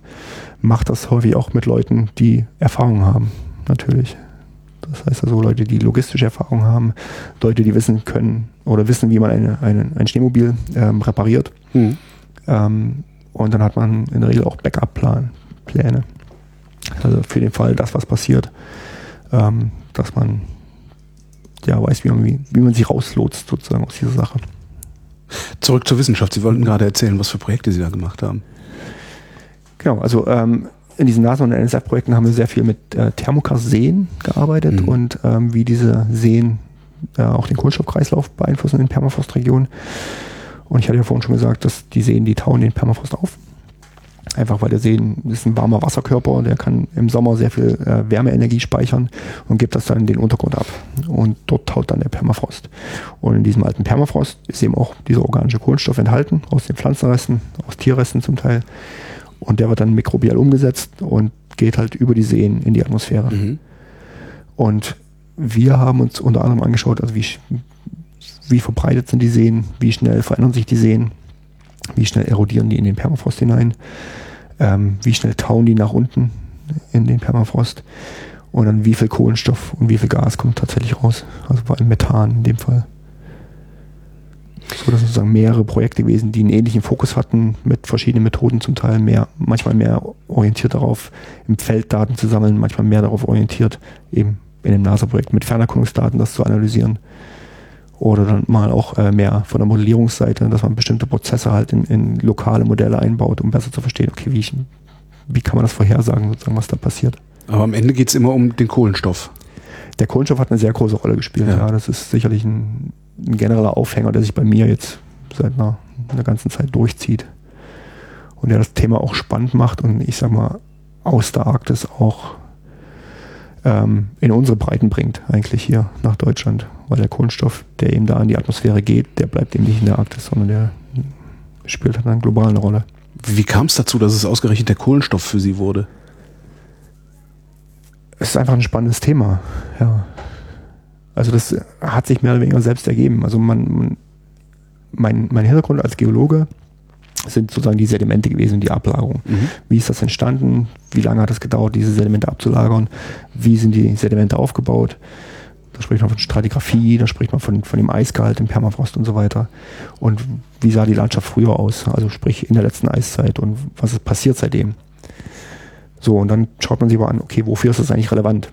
B: macht das häufig auch mit Leuten, die Erfahrung haben, natürlich. Das heißt also Leute, die logistische Erfahrung haben, Leute, die wissen können oder wissen, wie man eine, eine, ein Schneemobil ähm, repariert.
A: Hm.
B: Ähm, und dann hat man in der Regel auch Backup-Plan, Pläne. Also für den Fall, dass was passiert, ähm, dass man ja weiß, wie man, wie, wie man sich rauslotst sozusagen aus dieser Sache.
A: Zurück zur Wissenschaft. Sie wollten gerade erzählen, was für Projekte Sie da gemacht haben.
B: Genau, also ähm, in diesen NASA- und NSF-Projekten haben wir sehr viel mit äh, Thermokarseen gearbeitet
A: Mhm.
B: und ähm, wie diese Seen äh, auch den Kohlenstoffkreislauf beeinflussen in Permafrostregionen. Und ich hatte ja vorhin schon gesagt, dass die Seen, die tauen den Permafrost auf. Einfach weil der See ein- ist ein warmer Wasserkörper, der kann im Sommer sehr viel äh, Wärmeenergie speichern und gibt das dann in den Untergrund ab. Und dort taut dann der Permafrost. Und in diesem alten Permafrost ist eben auch dieser organische Kohlenstoff enthalten, aus den Pflanzenresten, aus Tierresten zum Teil. Und der wird dann mikrobiell umgesetzt und geht halt über die Seen in die Atmosphäre.
A: Mhm.
B: Und wir haben uns unter anderem angeschaut, also wie, wie verbreitet sind die Seen, wie schnell verändern sich die Seen, wie schnell erodieren die in den Permafrost hinein, ähm, wie schnell tauen die nach unten in den Permafrost und dann wie viel Kohlenstoff und wie viel Gas kommt tatsächlich raus. Also vor allem Methan in dem Fall. So, das sind sozusagen mehrere Projekte gewesen, die einen ähnlichen Fokus hatten, mit verschiedenen Methoden zum Teil mehr, manchmal mehr orientiert darauf, im Feld Daten zu sammeln, manchmal mehr darauf orientiert, eben in dem NASA-Projekt mit Fernerkundungsdaten das zu analysieren. Oder dann mal auch äh, mehr von der Modellierungsseite, dass man bestimmte Prozesse halt in, in lokale Modelle einbaut, um besser zu verstehen, okay, wie, ich, wie kann man das vorhersagen, sozusagen, was da passiert.
A: Aber am Ende geht es immer um den Kohlenstoff.
B: Der Kohlenstoff hat eine sehr große Rolle gespielt, ja. ja das ist sicherlich ein, ein, genereller Aufhänger, der sich bei mir jetzt seit einer, einer ganzen Zeit durchzieht. Und der das Thema auch spannend macht und ich sag mal, aus der Arktis auch ähm, in unsere Breiten bringt, eigentlich hier nach Deutschland. Weil der Kohlenstoff, der eben da in die Atmosphäre geht, der bleibt eben nicht in der Arktis, sondern der spielt halt eine globale Rolle.
A: Wie kam es dazu, dass es ausgerechnet der Kohlenstoff für Sie wurde?
B: Es ist einfach ein spannendes Thema, ja. Also das hat sich mehr oder weniger selbst ergeben. Also man, man mein, mein Hintergrund als Geologe sind sozusagen die Sedimente gewesen, die Ablagerung. Mhm. Wie ist das entstanden? Wie lange hat es gedauert, diese Sedimente abzulagern? Wie sind die Sedimente aufgebaut? Da spricht man von Stratigraphie, da spricht man von, von dem Eisgehalt im Permafrost und so weiter. Und wie sah die Landschaft früher aus? Also sprich in der letzten Eiszeit und was ist passiert seitdem? So, und dann schaut man sich aber an, okay, wofür ist das eigentlich relevant?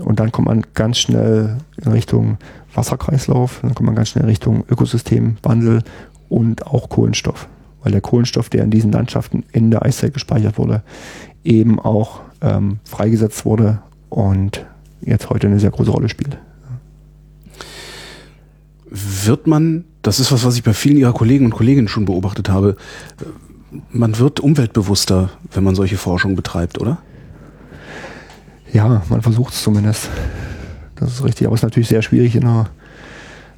B: Und dann kommt man ganz schnell in Richtung Wasserkreislauf, dann kommt man ganz schnell in Richtung Ökosystemwandel und auch Kohlenstoff weil der Kohlenstoff, der in diesen Landschaften in der Eiszeit gespeichert wurde, eben auch ähm, freigesetzt wurde und jetzt heute eine sehr große Rolle spielt.
A: Wird man, das ist was, was ich bei vielen Ihrer Kollegen und Kolleginnen schon beobachtet habe, man wird umweltbewusster, wenn man solche Forschung betreibt, oder?
B: Ja, man versucht es zumindest. Das ist richtig, aber es ist natürlich sehr schwierig in einer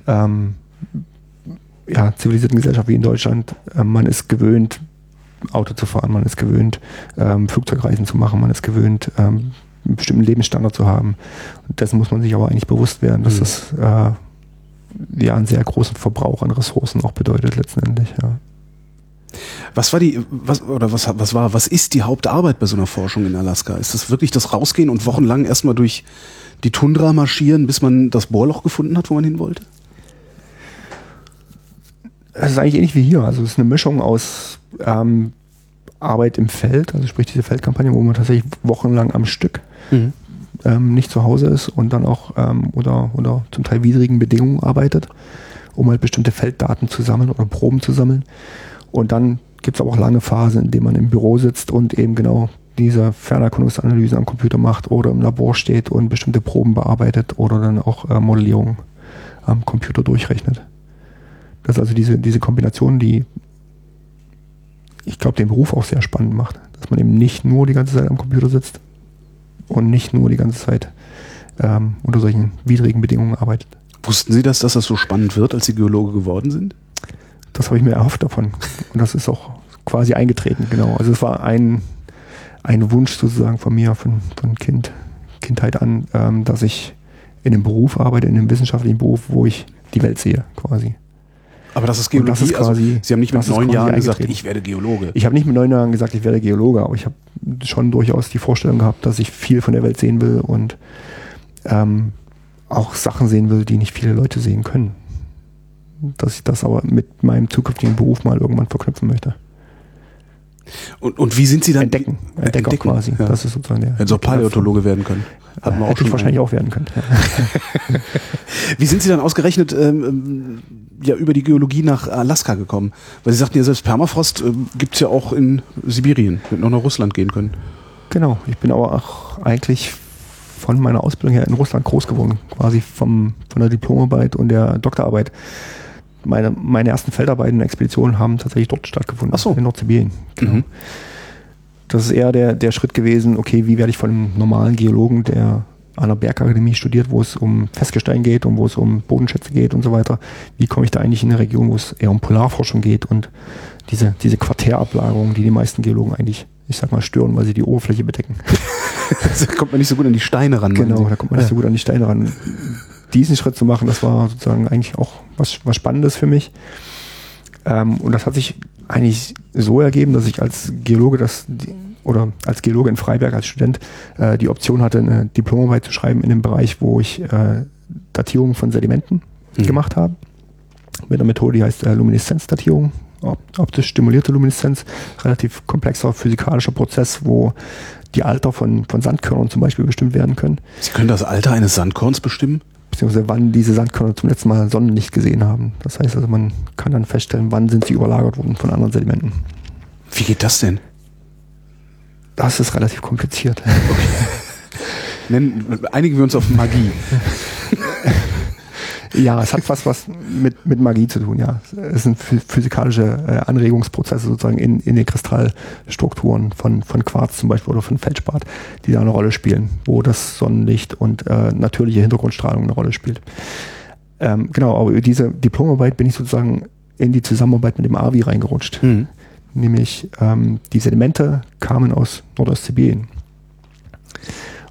B: ähm, ja, zivilisierten Gesellschaft wie in Deutschland, äh, man ist gewöhnt, Auto zu fahren, man ist gewöhnt, ähm, Flugzeugreisen zu machen, man ist gewöhnt, ähm, einen bestimmten Lebensstandard zu haben. Und dessen muss man sich aber eigentlich bewusst werden, dass mhm. das äh, ja einen sehr großen Verbrauch an Ressourcen auch bedeutet letztendlich. Ja.
A: Was war die, was, oder was, was war, was ist die Hauptarbeit bei so einer Forschung in Alaska? Ist das wirklich das Rausgehen und wochenlang erstmal durch die Tundra marschieren, bis man das Bohrloch gefunden hat, wo man hin wollte?
B: es ist eigentlich ähnlich wie hier. Also es ist eine Mischung aus ähm, Arbeit im Feld, also sprich diese Feldkampagne, wo man tatsächlich wochenlang am Stück mhm. ähm, nicht zu Hause ist und dann auch ähm, oder unter zum Teil widrigen Bedingungen arbeitet, um halt bestimmte Felddaten zu sammeln oder Proben zu sammeln. Und dann gibt es aber auch lange Phasen, in denen man im Büro sitzt und eben genau diese Fernerkundungsanalyse am Computer macht oder im Labor steht und bestimmte Proben bearbeitet oder dann auch äh, Modellierung am Computer durchrechnet. Das ist also diese, diese Kombination, die ich glaube, den Beruf auch sehr spannend macht. Dass man eben nicht nur die ganze Zeit am Computer sitzt und nicht nur die ganze Zeit ähm, unter solchen widrigen Bedingungen arbeitet.
A: Wussten Sie das, dass das so spannend wird, als Sie Geologe geworden sind?
B: Das habe ich mir erhofft davon. Und das ist auch quasi eingetreten, genau. Also es war ein, ein Wunsch sozusagen von mir, von, von kind, Kindheit an, ähm, dass ich in einem Beruf arbeite, in einem wissenschaftlichen Beruf, wo ich die Welt sehe, quasi.
A: Aber das ist Geologie.
B: Das ist also quasi,
A: also, Sie haben nicht mit neun Jahren gesagt, ich werde Geologe.
B: Ich habe nicht mit neun Jahren gesagt, ich werde Geologe, aber ich habe schon durchaus die Vorstellung gehabt, dass ich viel von der Welt sehen will und ähm, auch Sachen sehen will, die nicht viele Leute sehen können. Dass ich das aber mit meinem zukünftigen Beruf mal irgendwann verknüpfen möchte.
A: Und, und wie sind Sie dann?
B: Entdecken. Entdecker Entdecken, quasi.
A: Ja. Das ist sozusagen der. Auch Paläontologe werden können.
B: Hat man auch schon ich wahrscheinlich auch werden können.
A: Ja. wie sind Sie dann ausgerechnet ähm, ja, über die Geologie nach Alaska gekommen? Weil Sie sagten ja, selbst Permafrost äh, gibt es ja auch in Sibirien. Hätten auch nach Russland gehen können.
B: Genau. Ich bin aber auch eigentlich von meiner Ausbildung her in Russland groß geworden. Quasi vom, von der Diplomarbeit und der Doktorarbeit meine, meine ersten Feldarbeiten und Expeditionen haben tatsächlich dort stattgefunden.
A: Ach so.
B: In Nordsibirien. Genau. Mhm. Das ist eher der, der Schritt gewesen, okay, wie werde ich von einem normalen Geologen, der an der Bergakademie studiert, wo es um Festgestein geht und wo es um Bodenschätze geht und so weiter, wie komme ich da eigentlich in eine Region, wo es eher um Polarforschung geht und diese, diese Quartärablagerungen, die die meisten Geologen eigentlich, ich sag mal, stören, weil sie die Oberfläche bedecken.
A: da kommt man nicht so gut an die Steine ran.
B: Genau, da kommt man nicht so gut an die Steine ran diesen Schritt zu machen, das war sozusagen eigentlich auch was, was Spannendes für mich. Ähm, und das hat sich eigentlich so ergeben, dass ich als Geologe das oder als Geologe in Freiberg als Student äh, die Option hatte, eine Diplomarbeit zu schreiben in dem Bereich, wo ich äh, Datierungen von Sedimenten mhm. gemacht habe. mit einer Methode, die heißt äh, Lumineszenzdatierung, optisch stimulierte Lumineszenz, relativ komplexer physikalischer Prozess, wo die Alter von, von Sandkörnern zum Beispiel bestimmt werden können.
A: Sie können das Alter eines Sandkorns bestimmen?
B: Beziehungsweise wann diese Sandkörner zum letzten Mal Sonnenlicht gesehen haben. Das heißt also, man kann dann feststellen, wann sind sie überlagert worden von anderen Sedimenten.
A: Wie geht das denn?
B: Das ist relativ kompliziert.
A: Okay. Nennen, einigen wir uns auf Magie.
B: Ja, es hat was, was mit, mit Magie zu tun, ja. Es sind physikalische äh, Anregungsprozesse sozusagen in, in den Kristallstrukturen von, von Quarz zum Beispiel oder von Feldspat, die da eine Rolle spielen, wo das Sonnenlicht und äh, natürliche Hintergrundstrahlung eine Rolle spielt. Ähm, genau, aber über diese Diplomarbeit bin ich sozusagen in die Zusammenarbeit mit dem AVI reingerutscht. Mhm. Nämlich ähm, die Sedimente kamen aus Nordostsibirien.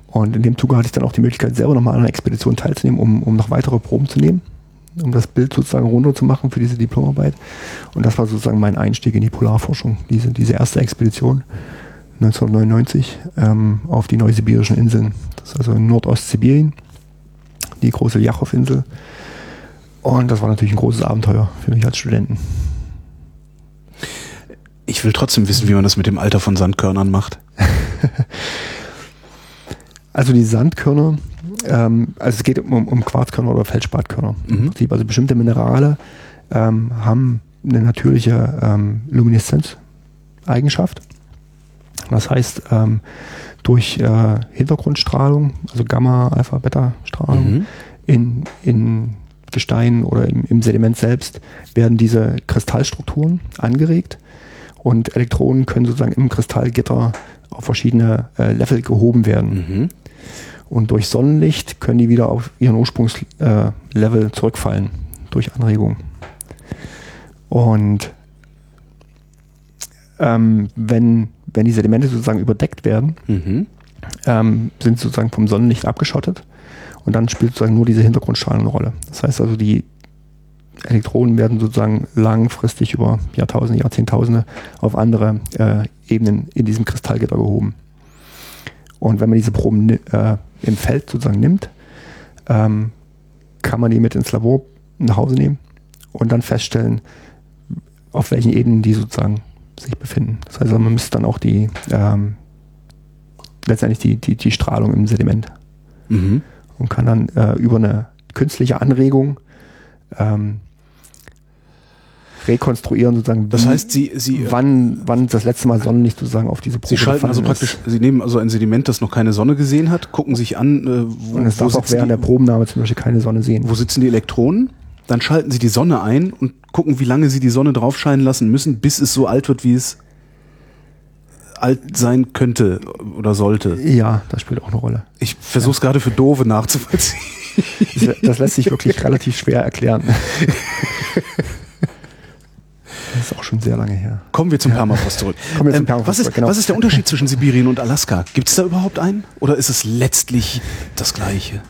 B: Und in dem Zuge hatte ich dann auch die Möglichkeit, selber nochmal an einer Expedition teilzunehmen, um, um noch weitere Proben zu nehmen, um das Bild sozusagen runterzumachen für diese Diplomarbeit. Und das war sozusagen mein Einstieg in die Polarforschung, diese, diese erste Expedition 1999 ähm, auf die Neusibirischen Inseln. Das ist also in Nordostsibirien, die große Jachow-Insel. Und das war natürlich ein großes Abenteuer für mich als Studenten.
A: Ich will trotzdem wissen, wie man das mit dem Alter von Sandkörnern macht.
B: Also die Sandkörner, ähm, also es geht um, um Quarzkörner oder Feldspatkörner. Mhm. Also bestimmte Minerale ähm, haben eine natürliche ähm, Lumineszenzeigenschaft. Das heißt, ähm, durch äh, Hintergrundstrahlung, also Gamma, Alpha, Beta-Strahlung mhm. in, in Gestein oder im, im, Sediment selbst werden diese Kristallstrukturen angeregt und Elektronen können sozusagen im Kristallgitter auf verschiedene äh, Level gehoben werden. Mhm. Und durch Sonnenlicht können die wieder auf ihren Ursprungslevel äh, zurückfallen durch Anregung. Und ähm, wenn, wenn die Sedimente sozusagen überdeckt werden, mhm. ähm, sind sozusagen vom Sonnenlicht abgeschottet und dann spielt sozusagen nur diese Hintergrundstrahlung eine Rolle. Das heißt also, die Elektronen werden sozusagen langfristig über Jahrtausende, Jahrzehntausende auf andere äh, Ebenen in diesem Kristallgitter gehoben. Und wenn man diese Proben äh, im Feld sozusagen nimmt, ähm, kann man die mit ins Labor nach Hause nehmen und dann feststellen, auf welchen Ebenen die sozusagen sich befinden. Das heißt, man misst dann auch die ähm, letztendlich die, die, die Strahlung im Sediment mhm. und kann dann äh, über eine künstliche Anregung ähm, rekonstruieren sozusagen.
A: Das heißt, Sie, Sie
B: wann, wann das letzte Mal Sonnenlicht sozusagen auf diese
A: Probe Sie schalten also praktisch, ist. Sie nehmen also ein Sediment, das noch keine Sonne gesehen hat, gucken sich an,
B: äh, wo, und es darf auch während die, der Probennahme zum Beispiel keine Sonne sehen.
A: Wo sitzen die Elektronen? Dann schalten Sie die Sonne ein und gucken, wie lange Sie die Sonne drauf scheinen lassen müssen, bis es so alt wird, wie es alt sein könnte oder sollte.
B: Ja, das spielt auch eine Rolle.
A: Ich versuche es ja. gerade für Dove nachzuvollziehen.
B: Das lässt sich wirklich relativ schwer erklären. Schon sehr lange her.
A: Kommen wir zum ja. Permafrost zurück. Kommen wir zum ähm, Permafrost was, ist, genau. was ist der Unterschied zwischen Sibirien und Alaska? Gibt es da überhaupt einen? Oder ist es letztlich das Gleiche?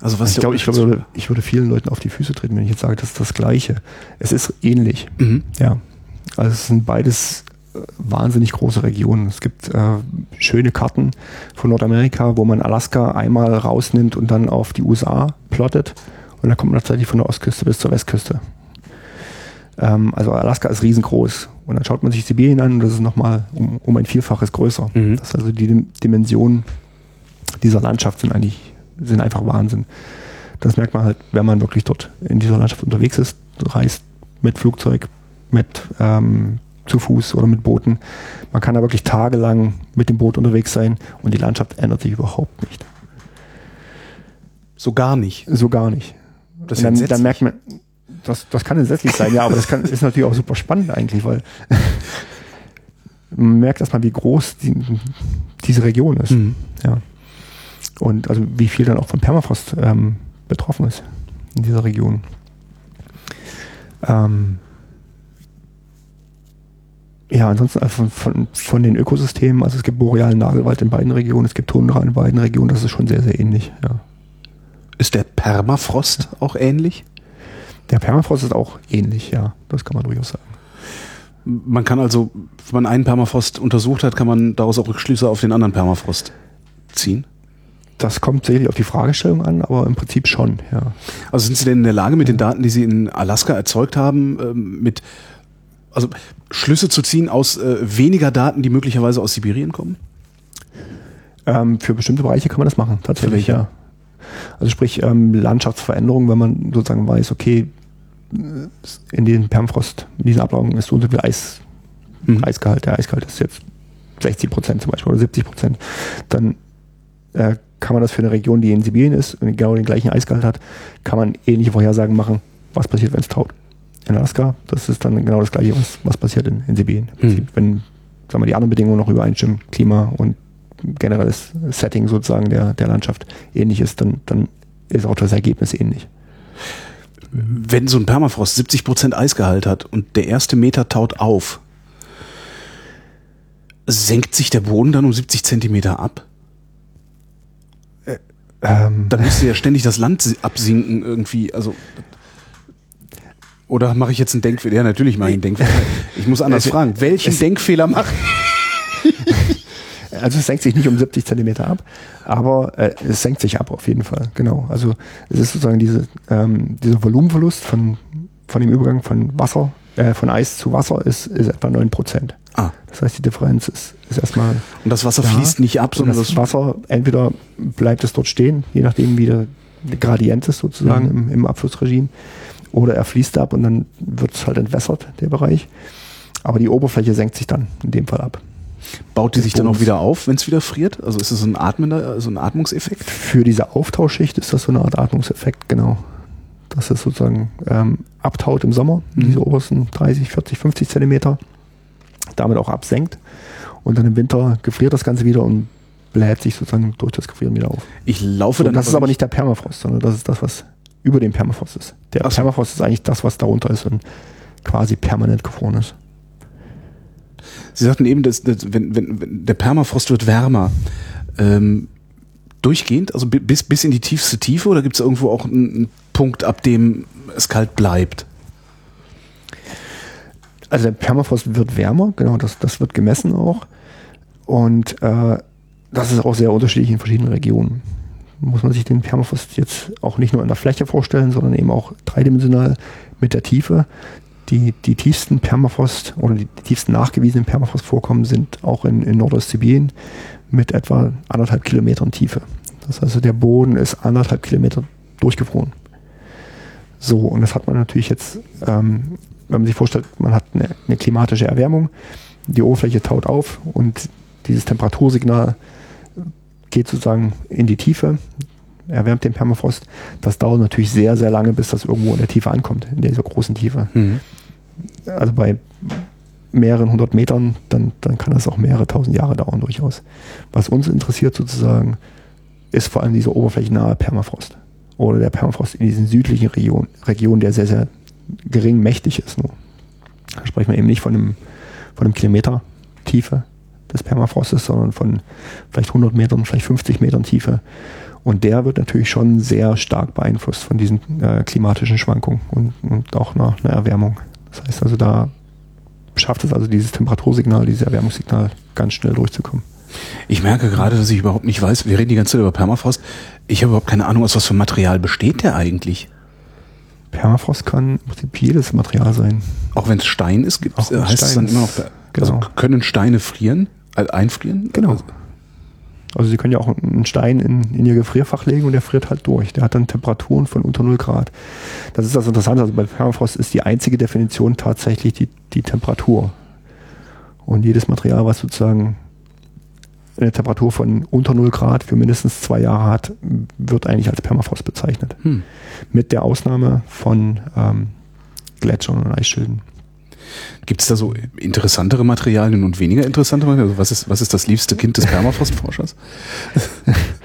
B: Also was ich glaube, ich, würde, ich würde vielen Leuten auf die Füße treten, wenn ich jetzt sage, das ist das Gleiche. Es ist ähnlich. Mhm. Ja. Also es sind beides äh, wahnsinnig große Regionen. Es gibt äh, schöne Karten von Nordamerika, wo man Alaska einmal rausnimmt und dann auf die USA plottet. Und dann kommt man tatsächlich von der Ostküste bis zur Westküste. Ähm, also Alaska ist riesengroß. Und dann schaut man sich Sibirien an und das ist nochmal um, um ein Vielfaches größer. Mhm. Das also die Dimensionen dieser Landschaft sind eigentlich, sind einfach Wahnsinn. Das merkt man halt, wenn man wirklich dort in dieser Landschaft unterwegs ist, reist mit Flugzeug, mit ähm, zu Fuß oder mit Booten. Man kann da wirklich tagelang mit dem Boot unterwegs sein und die Landschaft ändert sich überhaupt nicht.
A: So gar nicht.
B: So gar nicht.
A: Das dann, dann merkt man,
B: das, das kann entsetzlich sein, ja, aber das kann, ist natürlich auch super spannend eigentlich, weil man merkt erstmal, wie groß die, diese Region ist. Mhm. Ja. Und also wie viel dann auch von Permafrost ähm, betroffen ist in dieser Region. Ähm, ja, ansonsten also von, von, von, den Ökosystemen, also es gibt borealen Nagelwald in beiden Regionen, es gibt Tundra in beiden Regionen, das ist schon sehr, sehr ähnlich. Ja.
A: Ist der Permafrost auch ähnlich?
B: Der Permafrost ist auch ähnlich, ja. Das kann man durchaus sagen.
A: Man kann also, wenn man einen Permafrost untersucht hat, kann man daraus auch Rückschlüsse auf den anderen Permafrost ziehen?
B: Das kommt sicherlich auf die Fragestellung an, aber im Prinzip schon, ja.
A: Also sind Sie denn in der Lage, mit den Daten, die Sie in Alaska erzeugt haben, ähm, mit also Schlüsse zu ziehen aus äh, weniger Daten, die möglicherweise aus Sibirien kommen?
B: Ähm, für bestimmte Bereiche kann man das machen, tatsächlich, ja. Also sprich ähm, Landschaftsveränderung, wenn man sozusagen weiß, okay, in den Permfrost, in diesen Ablagerungen ist so und so viel Eis, mhm. Eisgehalt. Der Eisgehalt ist jetzt 60 Prozent zum Beispiel oder 70 Prozent. Dann äh, kann man das für eine Region, die in Sibirien ist und genau den gleichen Eisgehalt hat, kann man ähnliche Vorhersagen machen, was passiert, wenn es taut. In Alaska, das ist dann genau das gleiche, was, was passiert in, in Sibirien. Mhm. Wenn sagen wir, die anderen Bedingungen noch übereinstimmen, Klima und generelles Setting sozusagen der, der Landschaft ähnlich ist, dann, dann ist auch das Ergebnis ähnlich.
A: Wenn so ein Permafrost 70 Prozent Eisgehalt hat und der erste Meter taut auf, senkt sich der Boden dann um 70 Zentimeter ab? Äh, ähm, dann müsste ja ständig das Land absinken irgendwie. Also oder mache ich jetzt einen Denkfehler? Ja, natürlich mache ich einen Denkfehler. Ich muss anders fragen. Welchen Denkfehler mache ich?
B: Also es senkt sich nicht um 70 Zentimeter ab, aber äh, es senkt sich ab auf jeden Fall. Genau. Also es ist sozusagen diese, ähm, dieser Volumenverlust von, von dem Übergang von Wasser, äh, von Eis zu Wasser ist, ist etwa 9 Prozent. Ah. Das heißt, die Differenz ist, ist erstmal.
A: Und das Wasser da. fließt nicht ab,
B: sondern das, das Wasser, entweder bleibt es dort stehen, je nachdem wie der, Gradient ist sozusagen mhm. im, im Abflussregime, oder er fließt ab und dann wird es halt entwässert, der Bereich. Aber die Oberfläche senkt sich dann in dem Fall ab.
A: Baut die sich dann auch wieder auf, wenn es wieder friert? Also ist es so ein atmender, so ein Atmungseffekt?
B: Für diese Auftauschschicht ist das so eine Art Atmungseffekt, genau. Dass es sozusagen ähm, abtaut im Sommer, mhm. diese obersten 30, 40, 50 Zentimeter, damit auch absenkt und dann im Winter gefriert das Ganze wieder und bläht sich sozusagen durch das Gefrieren wieder auf.
A: Ich laufe
B: so, dann. Das ist aber nicht der Permafrost, sondern das ist das, was über dem Permafrost ist. Der so. Permafrost ist eigentlich das, was darunter ist und quasi permanent gefroren ist.
A: Sie sagten eben, dass, dass wenn, wenn, wenn der Permafrost wird wärmer, ähm, durchgehend, also bis, bis in die tiefste Tiefe oder gibt es irgendwo auch einen, einen Punkt, ab dem es kalt bleibt?
B: Also der Permafrost wird wärmer, genau, das, das wird gemessen auch. Und äh, das ist auch sehr unterschiedlich in verschiedenen Regionen. Muss man sich den Permafrost jetzt auch nicht nur in der Fläche vorstellen, sondern eben auch dreidimensional mit der Tiefe die, die tiefsten Permafrost oder die, tiefsten nachgewiesenen Permafrostvorkommen sind auch in, in Nordostsibirien mit etwa anderthalb Kilometern Tiefe. Das heißt, also der Boden ist anderthalb Kilometer durchgefroren. So, und das hat man natürlich jetzt, ähm, wenn man sich vorstellt, man hat eine, eine, klimatische Erwärmung, die Oberfläche taut auf und dieses Temperatursignal geht sozusagen in die Tiefe, erwärmt den Permafrost. Das dauert natürlich sehr, sehr lange, bis das irgendwo in der Tiefe ankommt, in dieser großen Tiefe. Mhm also bei mehreren hundert Metern, dann, dann kann das auch mehrere tausend Jahre dauern durchaus. Was uns interessiert sozusagen, ist vor allem dieser oberflächennahe Permafrost. Oder der Permafrost in diesen südlichen Regionen, Regionen der sehr, sehr gering mächtig ist. Nur. Da sprechen wir eben nicht von einem, von einem Kilometer Tiefe des Permafrostes, sondern von vielleicht 100 Metern, vielleicht 50 Metern Tiefe. Und der wird natürlich schon sehr stark beeinflusst von diesen äh, klimatischen Schwankungen und, und auch einer, einer Erwärmung. Das heißt also, da schafft es also dieses Temperatursignal, dieses Erwärmungssignal ganz schnell durchzukommen.
A: Ich merke gerade, dass ich überhaupt nicht weiß, wir reden die ganze Zeit über Permafrost. Ich habe überhaupt keine Ahnung, aus was für Material besteht der eigentlich?
B: Permafrost kann im Prinzip jedes Material sein.
A: Auch wenn es Stein ist, gibt's, heißt Stein es dann immer noch, also genau. können Steine frieren, äh, einfrieren?
B: Genau. Also, also Sie können ja auch einen Stein in, in Ihr Gefrierfach legen und der friert halt durch. Der hat dann Temperaturen von unter 0 Grad. Das ist das Interessante. Also bei Permafrost ist die einzige Definition tatsächlich die, die Temperatur. Und jedes Material, was sozusagen eine Temperatur von unter 0 Grad für mindestens zwei Jahre hat, wird eigentlich als Permafrost bezeichnet. Hm. Mit der Ausnahme von ähm, Gletschern und Eisschilden.
A: Gibt es da so interessantere Materialien und weniger interessante Materialien? Also was, ist, was ist das liebste Kind des Permafrostforschers?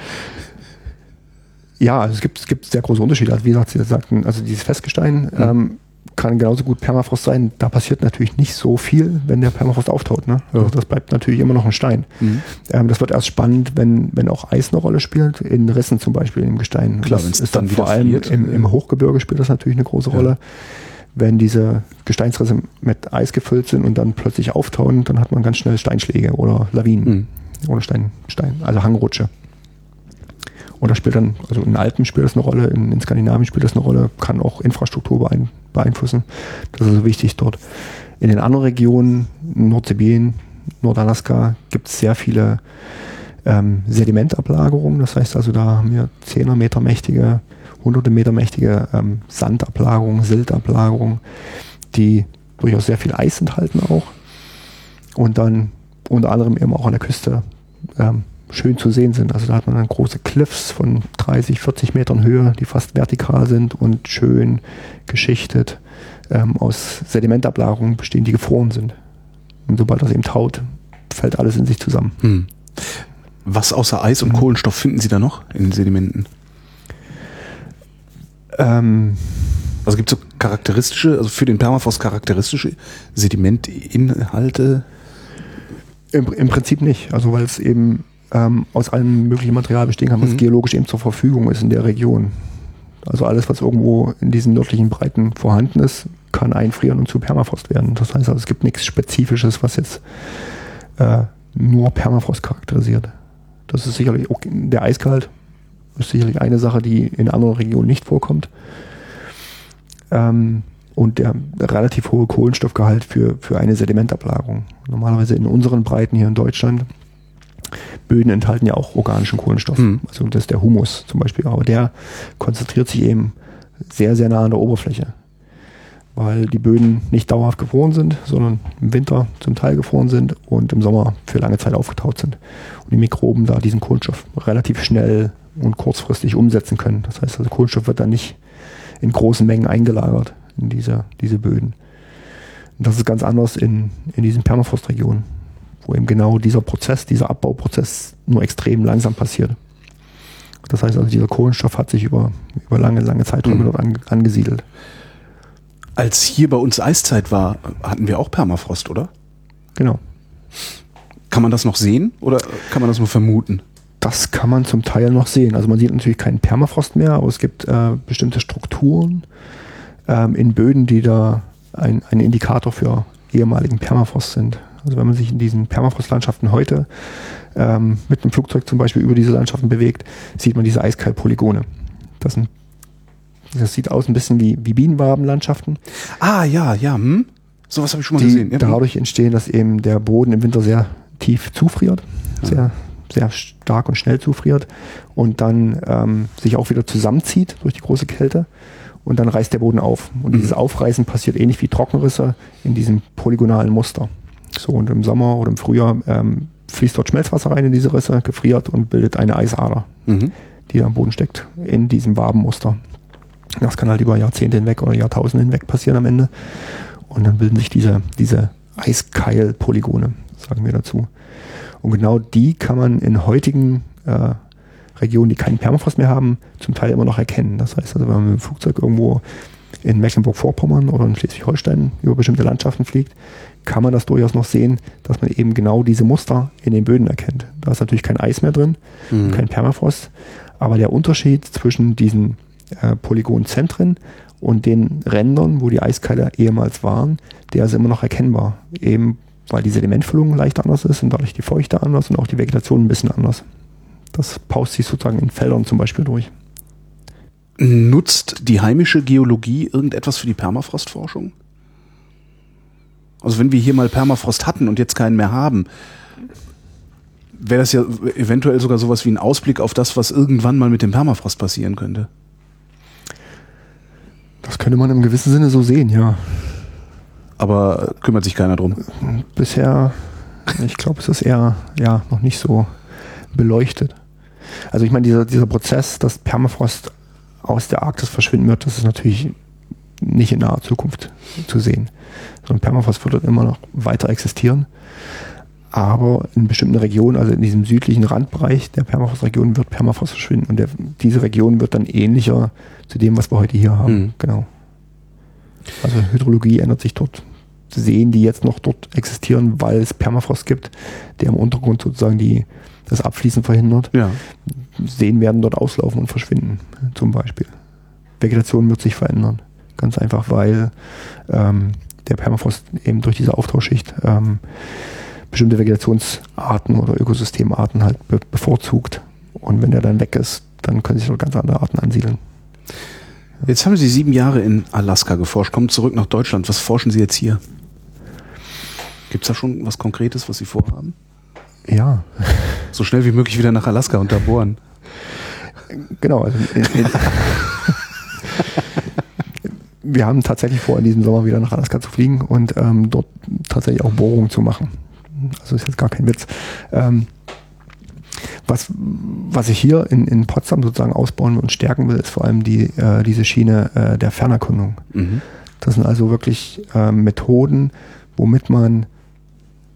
B: ja, also es gibt, es gibt sehr große Unterschiede. Also wie gesagt, Sie sagten, also dieses Festgestein mhm. ähm, kann genauso gut Permafrost sein. Da passiert natürlich nicht so viel, wenn der Permafrost auftaut. Ne? Also das bleibt natürlich immer noch ein Stein. Mhm. Ähm, das wird erst spannend, wenn, wenn auch Eis eine Rolle spielt, in Rissen zum Beispiel im Gestein.
A: Klar, das ist dann,
B: dann vor allem im, im, Hochgebirge spielt das natürlich eine große ja. Rolle wenn diese Gesteinsrisse mit Eis gefüllt sind und dann plötzlich auftauen, dann hat man ganz schnell Steinschläge oder Lawinen mhm. oder Stein, Stein, also Hangrutsche. Und da spielt dann, also in Alpen spielt das eine Rolle, in, in Skandinavien spielt das eine Rolle, kann auch Infrastruktur beeinflussen. Das ist also wichtig dort. In den anderen Regionen, Nordsibirien, Nordalaska, gibt es sehr viele ähm, Sedimentablagerungen. Das heißt also, da haben wir 10er Meter mächtige, hunderte Meter mächtige ähm, Sandablagerungen, Siltablagerungen, die durchaus sehr viel Eis enthalten auch. Und dann unter anderem eben auch an der Küste ähm, schön zu sehen sind. Also da hat man dann große Cliffs von 30, 40 Metern Höhe, die fast vertikal sind und schön geschichtet ähm, aus Sedimentablagerungen bestehen, die gefroren sind. Und sobald das eben taut, fällt alles in sich zusammen. Hm.
A: Was außer Eis und mhm. Kohlenstoff finden Sie da noch in den Sedimenten? Ähm, also gibt es so charakteristische, also für den Permafrost charakteristische Sedimentinhalte?
B: Im, Im, Prinzip nicht. Also weil es eben ähm, aus allem möglichen Material bestehen kann, was mhm. geologisch eben zur Verfügung ist in der Region. Also alles, was irgendwo in diesen nördlichen Breiten vorhanden ist, kann einfrieren und zu Permafrost werden. Das heißt also, es gibt nichts Spezifisches, was jetzt äh, nur Permafrost charakterisiert. Das ist sicherlich auch der Eiskalt ist sicherlich eine Sache, die in anderen Regionen nicht vorkommt. Ähm, und der relativ hohe Kohlenstoffgehalt für, für eine Sedimentablagerung. Normalerweise in unseren Breiten hier in Deutschland, Böden enthalten ja auch organischen Kohlenstoff. Mhm. Also das ist der Humus zum Beispiel. Aber der konzentriert sich eben sehr, sehr nah an der Oberfläche. Weil die Böden nicht dauerhaft gefroren sind, sondern im Winter zum Teil gefroren sind und im Sommer für lange Zeit aufgetaut sind. Und die Mikroben da diesen Kohlenstoff relativ schnell und kurzfristig umsetzen können. Das heißt, also Kohlenstoff wird dann nicht in großen Mengen eingelagert in diese, diese Böden. Und das ist ganz anders in, in diesen Permafrostregionen, wo eben genau dieser Prozess, dieser Abbauprozess nur extrem langsam passiert. Das heißt also, dieser Kohlenstoff hat sich über, über lange, lange Zeiträume mhm. dort an, angesiedelt.
A: Als hier bei uns Eiszeit war, hatten wir auch Permafrost, oder?
B: Genau.
A: Kann man das noch sehen oder kann man das nur vermuten?
B: Das kann man zum Teil noch sehen. Also man sieht natürlich keinen Permafrost mehr, aber es gibt äh, bestimmte Strukturen ähm, in Böden, die da ein, ein Indikator für ehemaligen Permafrost sind. Also wenn man sich in diesen Permafrostlandschaften heute ähm, mit einem Flugzeug zum Beispiel über diese Landschaften bewegt, sieht man diese Eiskaltpolygone. Das, sind, das sieht aus ein bisschen wie, wie Bienenwabenlandschaften.
A: Ah ja, ja, hm? sowas habe ich schon mal
B: die
A: gesehen. Ja,
B: dadurch entstehen, dass eben der Boden im Winter sehr tief zufriert, ja. sehr sehr stark und schnell zufriert und dann ähm, sich auch wieder zusammenzieht durch die große Kälte und dann reißt der Boden auf. Und mhm. dieses Aufreißen passiert ähnlich wie Trockenrisse in diesem polygonalen Muster. So, und im Sommer oder im Frühjahr ähm, fließt dort Schmelzwasser rein in diese Risse, gefriert und bildet eine Eisader, mhm. die am Boden steckt, in diesem Wabenmuster. Das kann halt über Jahrzehnte hinweg oder Jahrtausende hinweg passieren am Ende. Und dann bilden sich diese, diese Eiskeil-Polygone, sagen wir dazu. Und genau die kann man in heutigen äh, Regionen, die keinen Permafrost mehr haben, zum Teil immer noch erkennen. Das heißt also, wenn man mit dem Flugzeug irgendwo in Mecklenburg-Vorpommern oder in Schleswig-Holstein über bestimmte Landschaften fliegt, kann man das durchaus noch sehen, dass man eben genau diese Muster in den Böden erkennt. Da ist natürlich kein Eis mehr drin, mhm. kein Permafrost, aber der Unterschied zwischen diesen äh, Polygonzentren und den Rändern, wo die Eiskeile ehemals waren, der ist immer noch erkennbar. Eben weil die Sedimentfüllung leicht anders ist und dadurch die Feuchte anders und auch die Vegetation ein bisschen anders. Das paust sich sozusagen in Feldern zum Beispiel durch.
A: Nutzt die heimische Geologie irgendetwas für die Permafrostforschung? Also wenn wir hier mal Permafrost hatten und jetzt keinen mehr haben, wäre das ja eventuell sogar sowas wie ein Ausblick auf das, was irgendwann mal mit dem Permafrost passieren könnte.
B: Das könnte man im gewissen Sinne so sehen, ja
A: aber kümmert sich keiner drum.
B: Bisher, ich glaube, es ist eher ja, noch nicht so beleuchtet. Also ich meine, dieser, dieser Prozess, dass Permafrost aus der Arktis verschwinden wird, das ist natürlich nicht in naher Zukunft zu sehen. So ein Permafrost wird immer noch weiter existieren. Aber in bestimmten Regionen, also in diesem südlichen Randbereich der Permafrostregion, wird Permafrost verschwinden. Und der, diese Region wird dann ähnlicher zu dem, was wir heute hier haben. Mhm. Genau. Also Hydrologie ändert sich dort Seen, die jetzt noch dort existieren, weil es Permafrost gibt, der im Untergrund sozusagen die, das Abfließen verhindert. Ja. Seen werden dort auslaufen und verschwinden, zum Beispiel. Vegetation wird sich verändern. Ganz einfach, weil ähm, der Permafrost eben durch diese Auftauschschicht ähm, bestimmte Vegetationsarten oder Ökosystemarten halt be bevorzugt. Und wenn der dann weg ist, dann können sich noch ganz andere Arten ansiedeln.
A: Jetzt haben Sie sieben Jahre in Alaska geforscht, kommen zurück nach Deutschland. Was forschen Sie jetzt hier? Gibt es da schon was Konkretes, was Sie vorhaben?
B: Ja.
A: So schnell wie möglich wieder nach Alaska und da bohren.
B: Genau. Also in, in wir haben tatsächlich vor, in diesem Sommer wieder nach Alaska zu fliegen und ähm, dort tatsächlich auch Bohrungen zu machen. Also ist jetzt gar kein Witz. Ähm, was, was ich hier in, in Potsdam sozusagen ausbauen und stärken will, ist vor allem die, äh, diese Schiene äh, der Fernerkundung. Mhm. Das sind also wirklich äh, Methoden, womit man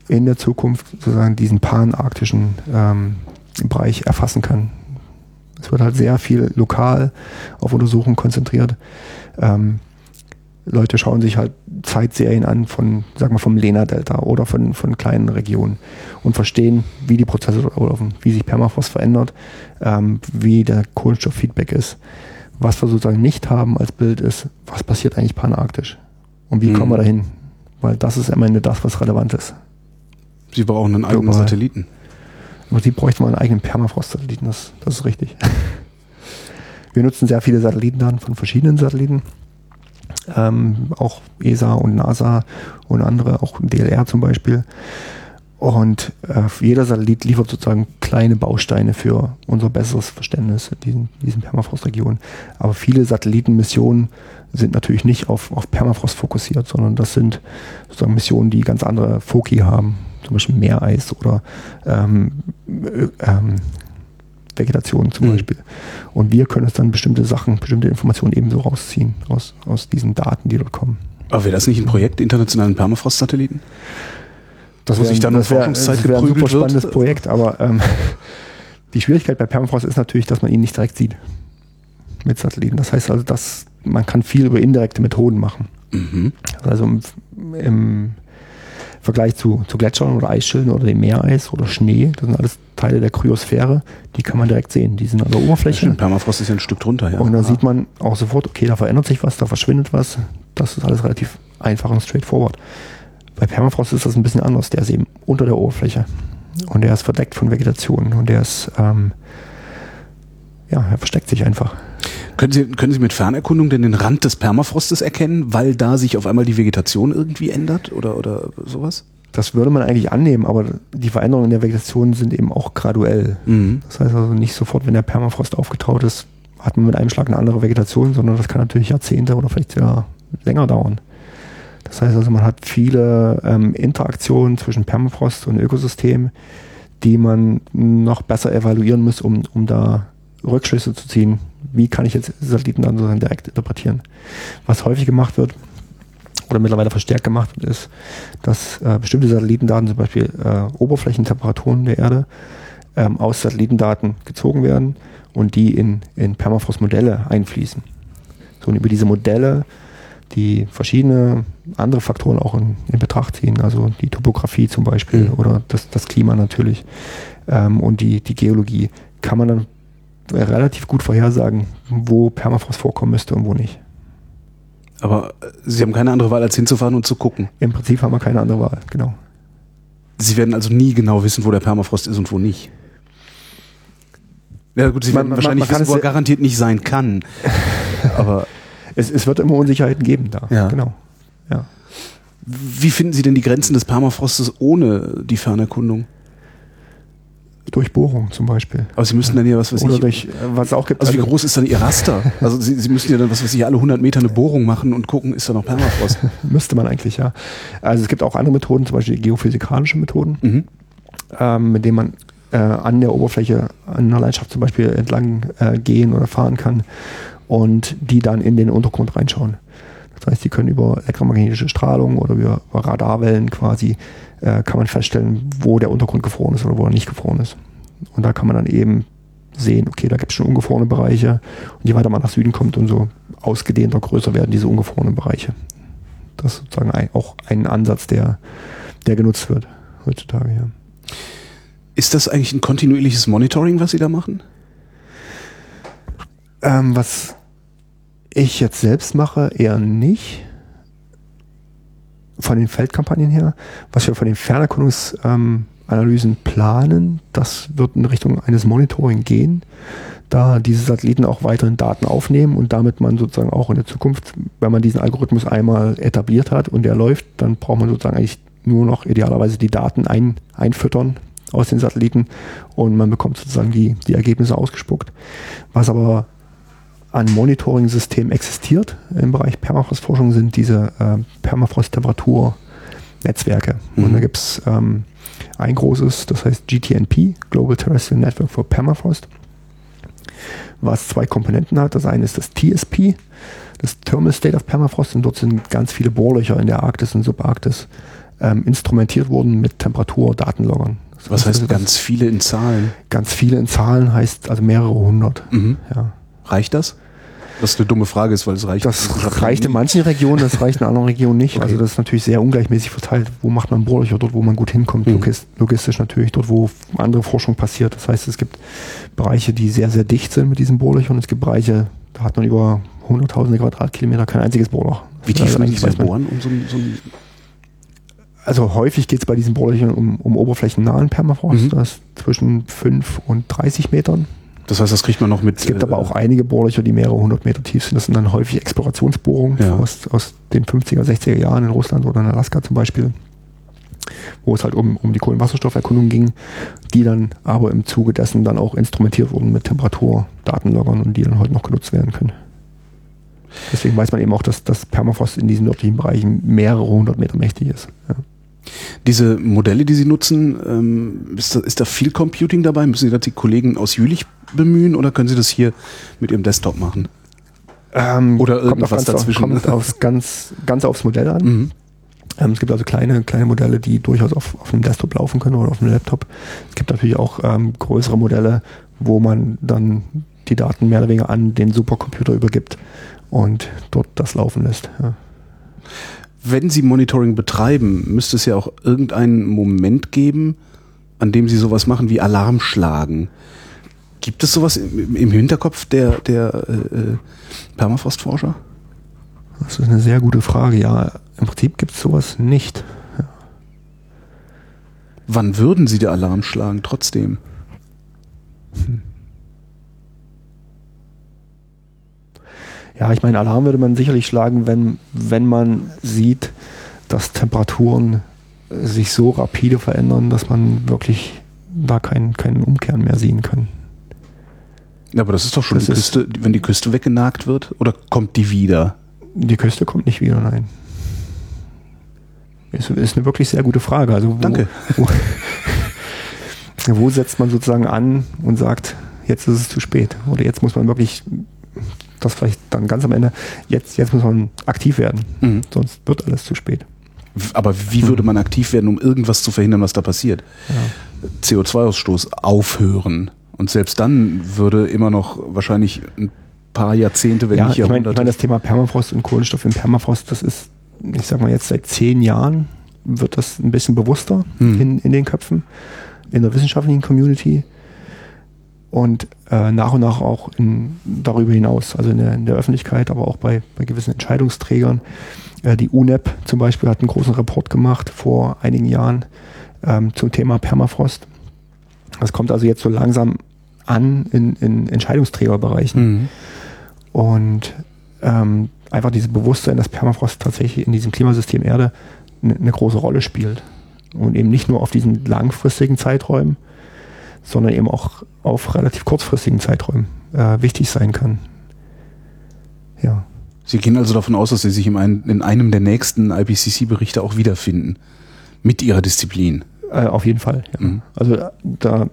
B: in der Zukunft sozusagen diesen panarktischen ähm, Bereich erfassen kann. Es wird halt sehr viel lokal auf Untersuchungen konzentriert. Ähm, Leute schauen sich halt Zeitserien an von, sag mal, vom Lena-Delta oder von, von kleinen Regionen und verstehen, wie die Prozesse laufen, wie sich Permafrost verändert, ähm, wie der Kohlenstofffeedback ist. Was wir sozusagen nicht haben als Bild ist, was passiert eigentlich panarktisch? Und wie mhm. kommen wir dahin? Weil das ist am Ende das, was relevant ist.
A: Sie brauchen einen eigenen Satelliten.
B: Aber Sie bräuchten mal einen eigenen Permafrost-Satelliten, das, das ist richtig. Wir nutzen sehr viele Satellitendaten von verschiedenen Satelliten ähm, auch ESA und NASA und andere, auch DLR zum Beispiel. Und äh, jeder Satellit liefert sozusagen kleine Bausteine für unser besseres Verständnis in diesen, diesen Permafrostregionen. Aber viele Satellitenmissionen sind natürlich nicht auf, auf Permafrost fokussiert, sondern das sind sozusagen Missionen, die ganz andere Foki haben, zum Beispiel Meereis oder ähm, ähm, Vegetation zum mhm. Beispiel. Und wir können uns dann bestimmte Sachen, bestimmte Informationen ebenso rausziehen aus, aus diesen Daten, die dort kommen.
A: Aber wäre das nicht ein Projekt internationalen Permafrost-Satelliten?
B: Das muss ich dann das wär, das wäre ein super spannendes wird. Projekt, aber ähm, die Schwierigkeit bei Permafrost ist natürlich, dass man ihn nicht direkt sieht mit Satelliten. Das heißt also, dass man kann viel über indirekte Methoden machen. Mhm. Also im, im Vergleich zu, zu Gletschern oder Eisschilden oder dem Meereis oder Schnee, das sind alles Teile der Kryosphäre, die kann man direkt sehen. Die sind an der Oberfläche. Stimmt,
A: Permafrost ist ja ein Stück drunter, ja.
B: Und da sieht man auch sofort, okay, da verändert sich was, da verschwindet was. Das ist alles relativ einfach und straightforward. Bei Permafrost ist das ein bisschen anders. Der ist eben unter der Oberfläche. Und der ist verdeckt von Vegetation. Und der ist, ähm, ja, er versteckt sich einfach.
A: Können Sie, können Sie mit Fernerkundung denn den Rand des Permafrostes erkennen, weil da sich auf einmal die Vegetation irgendwie ändert oder, oder sowas?
B: Das würde man eigentlich annehmen, aber die Veränderungen in der Vegetation sind eben auch graduell. Mhm. Das heißt also nicht sofort, wenn der Permafrost aufgetaut ist, hat man mit einem Schlag eine andere Vegetation, sondern das kann natürlich Jahrzehnte oder vielleicht sogar länger dauern. Das heißt also, man hat viele ähm, Interaktionen zwischen Permafrost und Ökosystem, die man noch besser evaluieren muss, um, um da Rückschlüsse zu ziehen. Wie kann ich jetzt Satelliten dann sozusagen direkt interpretieren? Was häufig gemacht wird, oder mittlerweile verstärkt gemacht wird, ist, dass äh, bestimmte Satellitendaten, zum Beispiel äh, Oberflächentemperaturen der Erde, ähm, aus Satellitendaten gezogen werden und die in, in Permafrost-Modelle einfließen. So, und über diese Modelle, die verschiedene andere Faktoren auch in, in Betracht ziehen, also die Topografie zum Beispiel mhm. oder das, das Klima natürlich ähm, und die, die Geologie, kann man dann relativ gut vorhersagen, wo Permafrost vorkommen müsste und wo nicht.
A: Aber äh, Sie haben keine andere Wahl, als hinzufahren und zu gucken.
B: Im Prinzip haben wir keine andere Wahl, genau.
A: Sie werden also nie genau wissen, wo der Permafrost ist und wo nicht. Ja gut, Sie man, werden wahrscheinlich man wissen, wo er garantiert nicht sein kann.
B: Aber es, es, wird immer Unsicherheiten geben da.
A: Ja. Genau. Ja. Wie finden Sie denn die Grenzen des Permafrostes ohne die Fernerkundung?
B: Durch Bohrung zum Beispiel.
A: Aber Sie müssen dann ja was weiß
B: Oder ich, durch, was auch gibt.
A: Also wie groß ist dann Ihr Raster? Also Sie, Sie müssen ja dann was weiß ich alle 100 Meter eine Bohrung machen und gucken, ist da noch Permafrost?
B: Müsste man eigentlich, ja. Also es gibt auch andere Methoden, zum Beispiel geophysikalische Methoden, mhm. ähm, mit denen man äh, an der Oberfläche, an einer Landschaft zum Beispiel entlang äh, gehen oder fahren kann und die dann in den Untergrund reinschauen. Das heißt, die können über elektromagnetische Strahlung oder über Radarwellen quasi äh, kann man feststellen, wo der Untergrund gefroren ist oder wo er nicht gefroren ist. Und da kann man dann eben sehen, okay, da gibt es schon ungefrorene Bereiche. Und je weiter man nach Süden kommt, umso ausgedehnter, größer werden diese ungefrorenen Bereiche. Das ist sozusagen ein, auch ein Ansatz, der, der genutzt wird heutzutage, ja.
A: Ist das eigentlich ein kontinuierliches Monitoring, was Sie da machen?
B: Ähm, was ich jetzt selbst mache, eher nicht von den Feldkampagnen her. Was wir von den Fernerkundungsanalysen ähm, planen, das wird in Richtung eines Monitoring gehen. da diese Satelliten auch weiterhin Daten aufnehmen und damit man sozusagen auch in der Zukunft, wenn man diesen Algorithmus einmal etabliert hat und der läuft, dann braucht man sozusagen eigentlich nur noch idealerweise die Daten ein, einfüttern aus den Satelliten und man bekommt sozusagen die, die Ergebnisse ausgespuckt. Was aber an Monitoring-System existiert im Bereich Permafrostforschung sind diese äh, Permafrost-Temperatur-Netzwerke. Mhm. Und da gibt es ähm, ein großes, das heißt GTNP, Global Terrestrial Network for Permafrost, was zwei Komponenten hat. Das eine ist das TSP, das Thermal State of Permafrost, und dort sind ganz viele Bohrlöcher in der Arktis und Subarktis ähm, instrumentiert worden mit Temperaturdatenloggern.
A: Was heißt ganz viele in Zahlen?
B: Ganz viele in Zahlen heißt also mehrere hundert.
A: Mhm. Ja. Reicht das? Was eine dumme Frage ist, weil es reicht.
B: Das reicht in manchen Regionen, das reicht in anderen Regionen nicht. Okay. Also das ist natürlich sehr ungleichmäßig verteilt. Wo macht man Bohrlöcher? Dort, wo man gut hinkommt. Mhm. Logistisch natürlich. Dort, wo andere Forschung passiert. Das heißt, es gibt Bereiche, die sehr, sehr dicht sind mit diesen Bohrlöchern. Es gibt Bereiche, da hat man über hunderttausende Quadratkilometer kein einziges Bohrloch.
A: Wie tief also eigentlich bei Bohren? Um so, so
B: also häufig geht es bei diesen Bohrlöchern um, um oberflächennahen Permafrost. Mhm. Das ist zwischen 5 und 30 Metern.
A: Das heißt, das kriegt man noch mit.
B: Es gibt äh, aber auch einige Bohrlöcher, die mehrere hundert Meter tief sind. Das sind dann häufig Explorationsbohrungen ja. aus, aus den 50er, 60er Jahren in Russland oder in Alaska zum Beispiel, wo es halt um, um die Kohlenwasserstofferkundung ging, die dann aber im Zuge dessen dann auch instrumentiert wurden mit Temperaturdatenloggern und die dann heute noch genutzt werden können. Deswegen weiß man eben auch, dass das Permafrost in diesen nördlichen Bereichen mehrere hundert Meter mächtig ist. Ja.
A: Diese Modelle, die Sie nutzen, ähm, ist, da, ist da viel Computing dabei? Müssen Sie da die Kollegen aus Jülich bemühen oder können Sie das hier mit Ihrem Desktop machen?
B: Ähm, oder irgendwas dazwischen? Auf, kommt aufs, ganz, ganz aufs Modell an. Mhm. Ähm, es gibt also kleine, kleine Modelle, die durchaus auf, auf einem Desktop laufen können oder auf einem Laptop. Es gibt natürlich auch ähm, größere Modelle, wo man dann die Daten mehr oder weniger an den Supercomputer übergibt und dort das laufen lässt. Ja
A: wenn Sie Monitoring betreiben, müsste es ja auch irgendeinen Moment geben, an dem Sie sowas machen wie Alarm schlagen. Gibt es sowas im, im Hinterkopf der, der äh, äh, Permafrostforscher?
B: Das ist eine sehr gute Frage. Ja, im Prinzip gibt es sowas nicht. Ja.
A: Wann würden Sie der Alarm schlagen trotzdem? Hm.
B: Ja, ich meine, Alarm würde man sicherlich schlagen, wenn, wenn man sieht, dass Temperaturen äh, sich so rapide verändern, dass man wirklich da keinen, keinen Umkehren mehr sehen kann.
A: Ja, aber das ist doch schon das die Küste, wenn die Küste weggenagt wird, oder kommt die wieder?
B: Die Küste kommt nicht wieder, nein. Ist, ist eine wirklich sehr gute Frage. Also wo,
A: Danke.
B: Wo, wo setzt man sozusagen an und sagt, jetzt ist es zu spät? Oder jetzt muss man wirklich das vielleicht dann ganz am Ende, jetzt, jetzt muss man aktiv werden, mhm. sonst wird alles zu spät.
A: Aber wie würde man aktiv werden, um irgendwas zu verhindern, was da passiert? Ja. CO2-Ausstoß aufhören. Und selbst dann würde immer noch wahrscheinlich ein paar Jahrzehnte, wenn
B: ja,
A: nicht
B: Jahrhunderte. Ich meine, mein, das Thema Permafrost und Kohlenstoff im Permafrost, das ist, ich sag mal jetzt seit zehn Jahren wird das ein bisschen bewusster hm. in, in den Köpfen, in der wissenschaftlichen Community und äh, nach und nach auch in, darüber hinaus, also in der, in der, Öffentlichkeit, aber auch bei, bei gewissen Entscheidungsträgern. Äh, die UNEP zum Beispiel hat einen großen Report gemacht vor einigen Jahren ähm, zum Thema Permafrost. Das kommt also jetzt so langsam an in, in Entscheidungsträgerbereichen. Mhm. Und ähm, einfach dieses Bewusstsein, dass Permafrost tatsächlich in diesem Klimasystem Erde eine, eine große Rolle spielt. Und eben nicht nur auf diesen langfristigen Zeiträumen, sondern eben auch auf relativ kurzfristigen Zeiträumen äh, wichtig sein kann. Ja.
A: Sie gehen also davon aus, dass Sie sich in einem der nächsten IPCC-Berichte auch wiederfinden. Mit Ihrer Disziplin.
B: Äh, auf jeden Fall. Ja. Mhm. Also da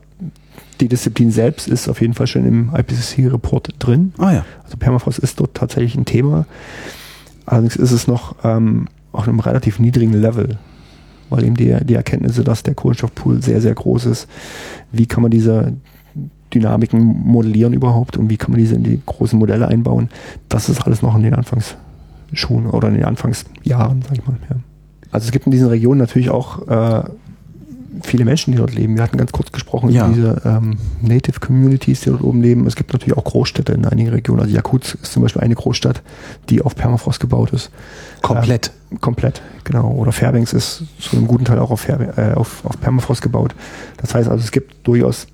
B: die Disziplin selbst ist auf jeden Fall schon im IPCC-Report drin.
A: Ah ja.
B: Also Permafrost ist dort tatsächlich ein Thema. Allerdings ist es noch ähm, auf einem relativ niedrigen Level weil eben die, die Erkenntnisse, dass der Kohlenstoffpool sehr, sehr groß ist, wie kann man diese Dynamiken modellieren überhaupt und wie kann man diese in die großen Modelle einbauen, das ist alles noch in den Anfangsschuhen oder in den Anfangsjahren, sag ich mal. Ja. Also es gibt in diesen Regionen natürlich auch äh, viele Menschen, die dort leben. Wir hatten ganz kurz gesprochen
A: Ja.
B: über diese ähm, Native Communities, die dort oben leben. Es gibt natürlich auch Großstädte in einigen Regionen. Also Jakutsk ist zum Beispiel eine Großstadt, die auf Permafrost gebaut ist.
A: Komplett.
B: Komplett, genau. Oder Fairbanks ist zu einem guten Teil auch auf, Fair, äh, auf, auf Permafrost gebaut. Das heißt also, es gibt durchaus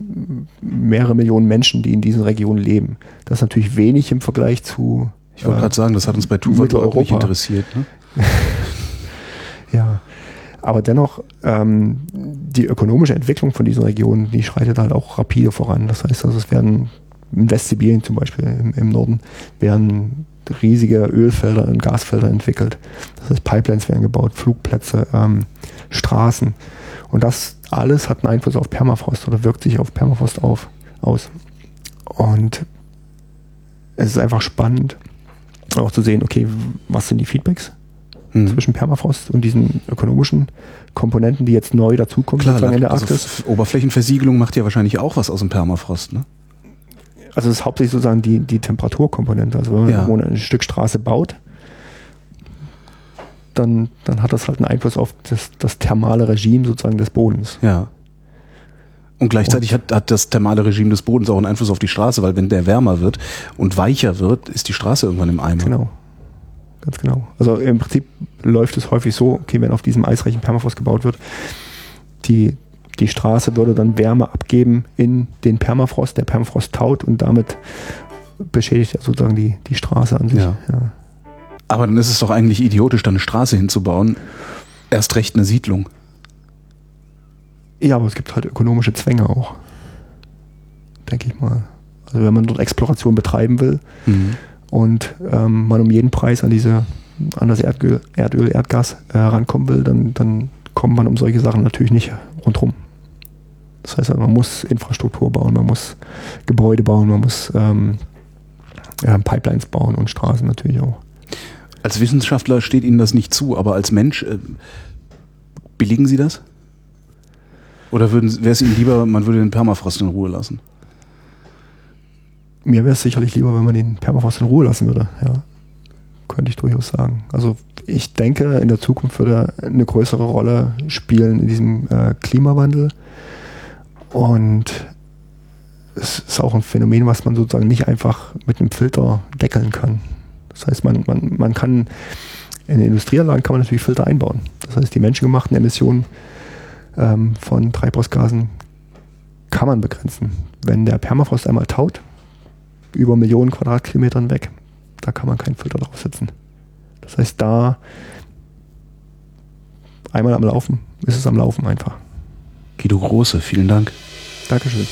B: mehrere Millionen Menschen, die in diesen Regionen leben. Das ist natürlich wenig im Vergleich zu.
A: Ich wollte
B: äh,
A: gerade sagen, das hat uns bei Tuvalu auch nicht interessiert. Ne?
B: Ja, aber dennoch, ähm, die ökonomische Entwicklung von diesen Regionen, die schreitet halt auch rapide voran. Das heißt also, es werden in Westsibirien zum Beispiel im, im Norden werden riesige Ölfelder und Gasfelder entwickelt. Das heißt, Pipelines werden gebaut, Flugplätze, ähm, Straßen. Und das alles hat einen Einfluss auf Permafrost oder wirkt sich auf Permafrost auf, aus. Und es ist einfach spannend, auch zu sehen, okay, was sind die Feedbacks?
A: Mhm.
B: zwischen Permafrost und diesen ökonomischen Komponenten, die jetzt neu dazukommen
A: Klar,
B: sozusagen in der
A: also
B: Arktis.
A: F- Oberflächenversiegelung macht ja wahrscheinlich auch was aus dem Permafrost, ne?
B: Also es ist hauptsächlich sozusagen die, die Temperaturkomponente. Also wenn man
A: Ja.
B: ein Stück Straße baut, dann, dann hat das halt einen Einfluss auf das, das thermale Regime sozusagen des Bodens.
A: Ja. Und gleichzeitig hat, hat das thermale Regime des Bodens auch einen Einfluss auf die Straße, weil wenn der wärmer wird und weicher wird, ist die Straße irgendwann im Eimer.
B: Genau. Ganz genau. Also im Prinzip läuft es häufig so, okay, wenn auf diesem eisreichen Permafrost gebaut wird, die, die Straße würde dann Wärme abgeben in den Permafrost, der Permafrost taut und damit beschädigt er sozusagen die, die Straße an sich.
A: Ja. Aber dann ist es doch eigentlich idiotisch, da eine Straße hinzubauen. Erst recht eine Siedlung.
B: ja, aber es gibt halt ökonomische Zwänge auch. Denke ich mal. Also wenn man dort Exploration betreiben will
A: Mhm.
B: Und ähm, man um jeden Preis an diese an das Erdöl, Erdöl Erdgas äh, will, dann, dann kommt man um solche Sachen natürlich nicht rundherum. Das heißt, man muss Infrastruktur bauen, man muss Gebäude bauen, man muss ähm, ja, Pipelines bauen und Straßen natürlich auch.
A: Als Wissenschaftler steht Ihnen das nicht zu, aber als Mensch äh, billigen Sie das? Oder wäre es Ihnen lieber, man würde den Permafrost in Ruhe lassen?
B: Mir wäre es sicherlich lieber, wenn man den Permafrost in Ruhe lassen würde, ja. Könnte ich durchaus sagen. Also ich denke, in der Zukunft würde er eine größere Rolle spielen in diesem äh, Klimawandel. Und es ist auch ein Phänomen, was man sozusagen nicht einfach mit einem Filter deckeln kann. Das heißt, man, man, man kann in Industrieanlagen kann man natürlich Filter einbauen. Das heißt, die menschengemachten Emissionen ähm, von Treibhausgasen kann man begrenzen. Wenn der Permafrost einmal taut, über Millionen Quadratkilometern weg, da kann man keinen Filter draufsetzen. Das heißt, da einmal am Laufen ist es am Laufen einfach.
A: Guido Große, vielen Dank.
B: Dankeschön.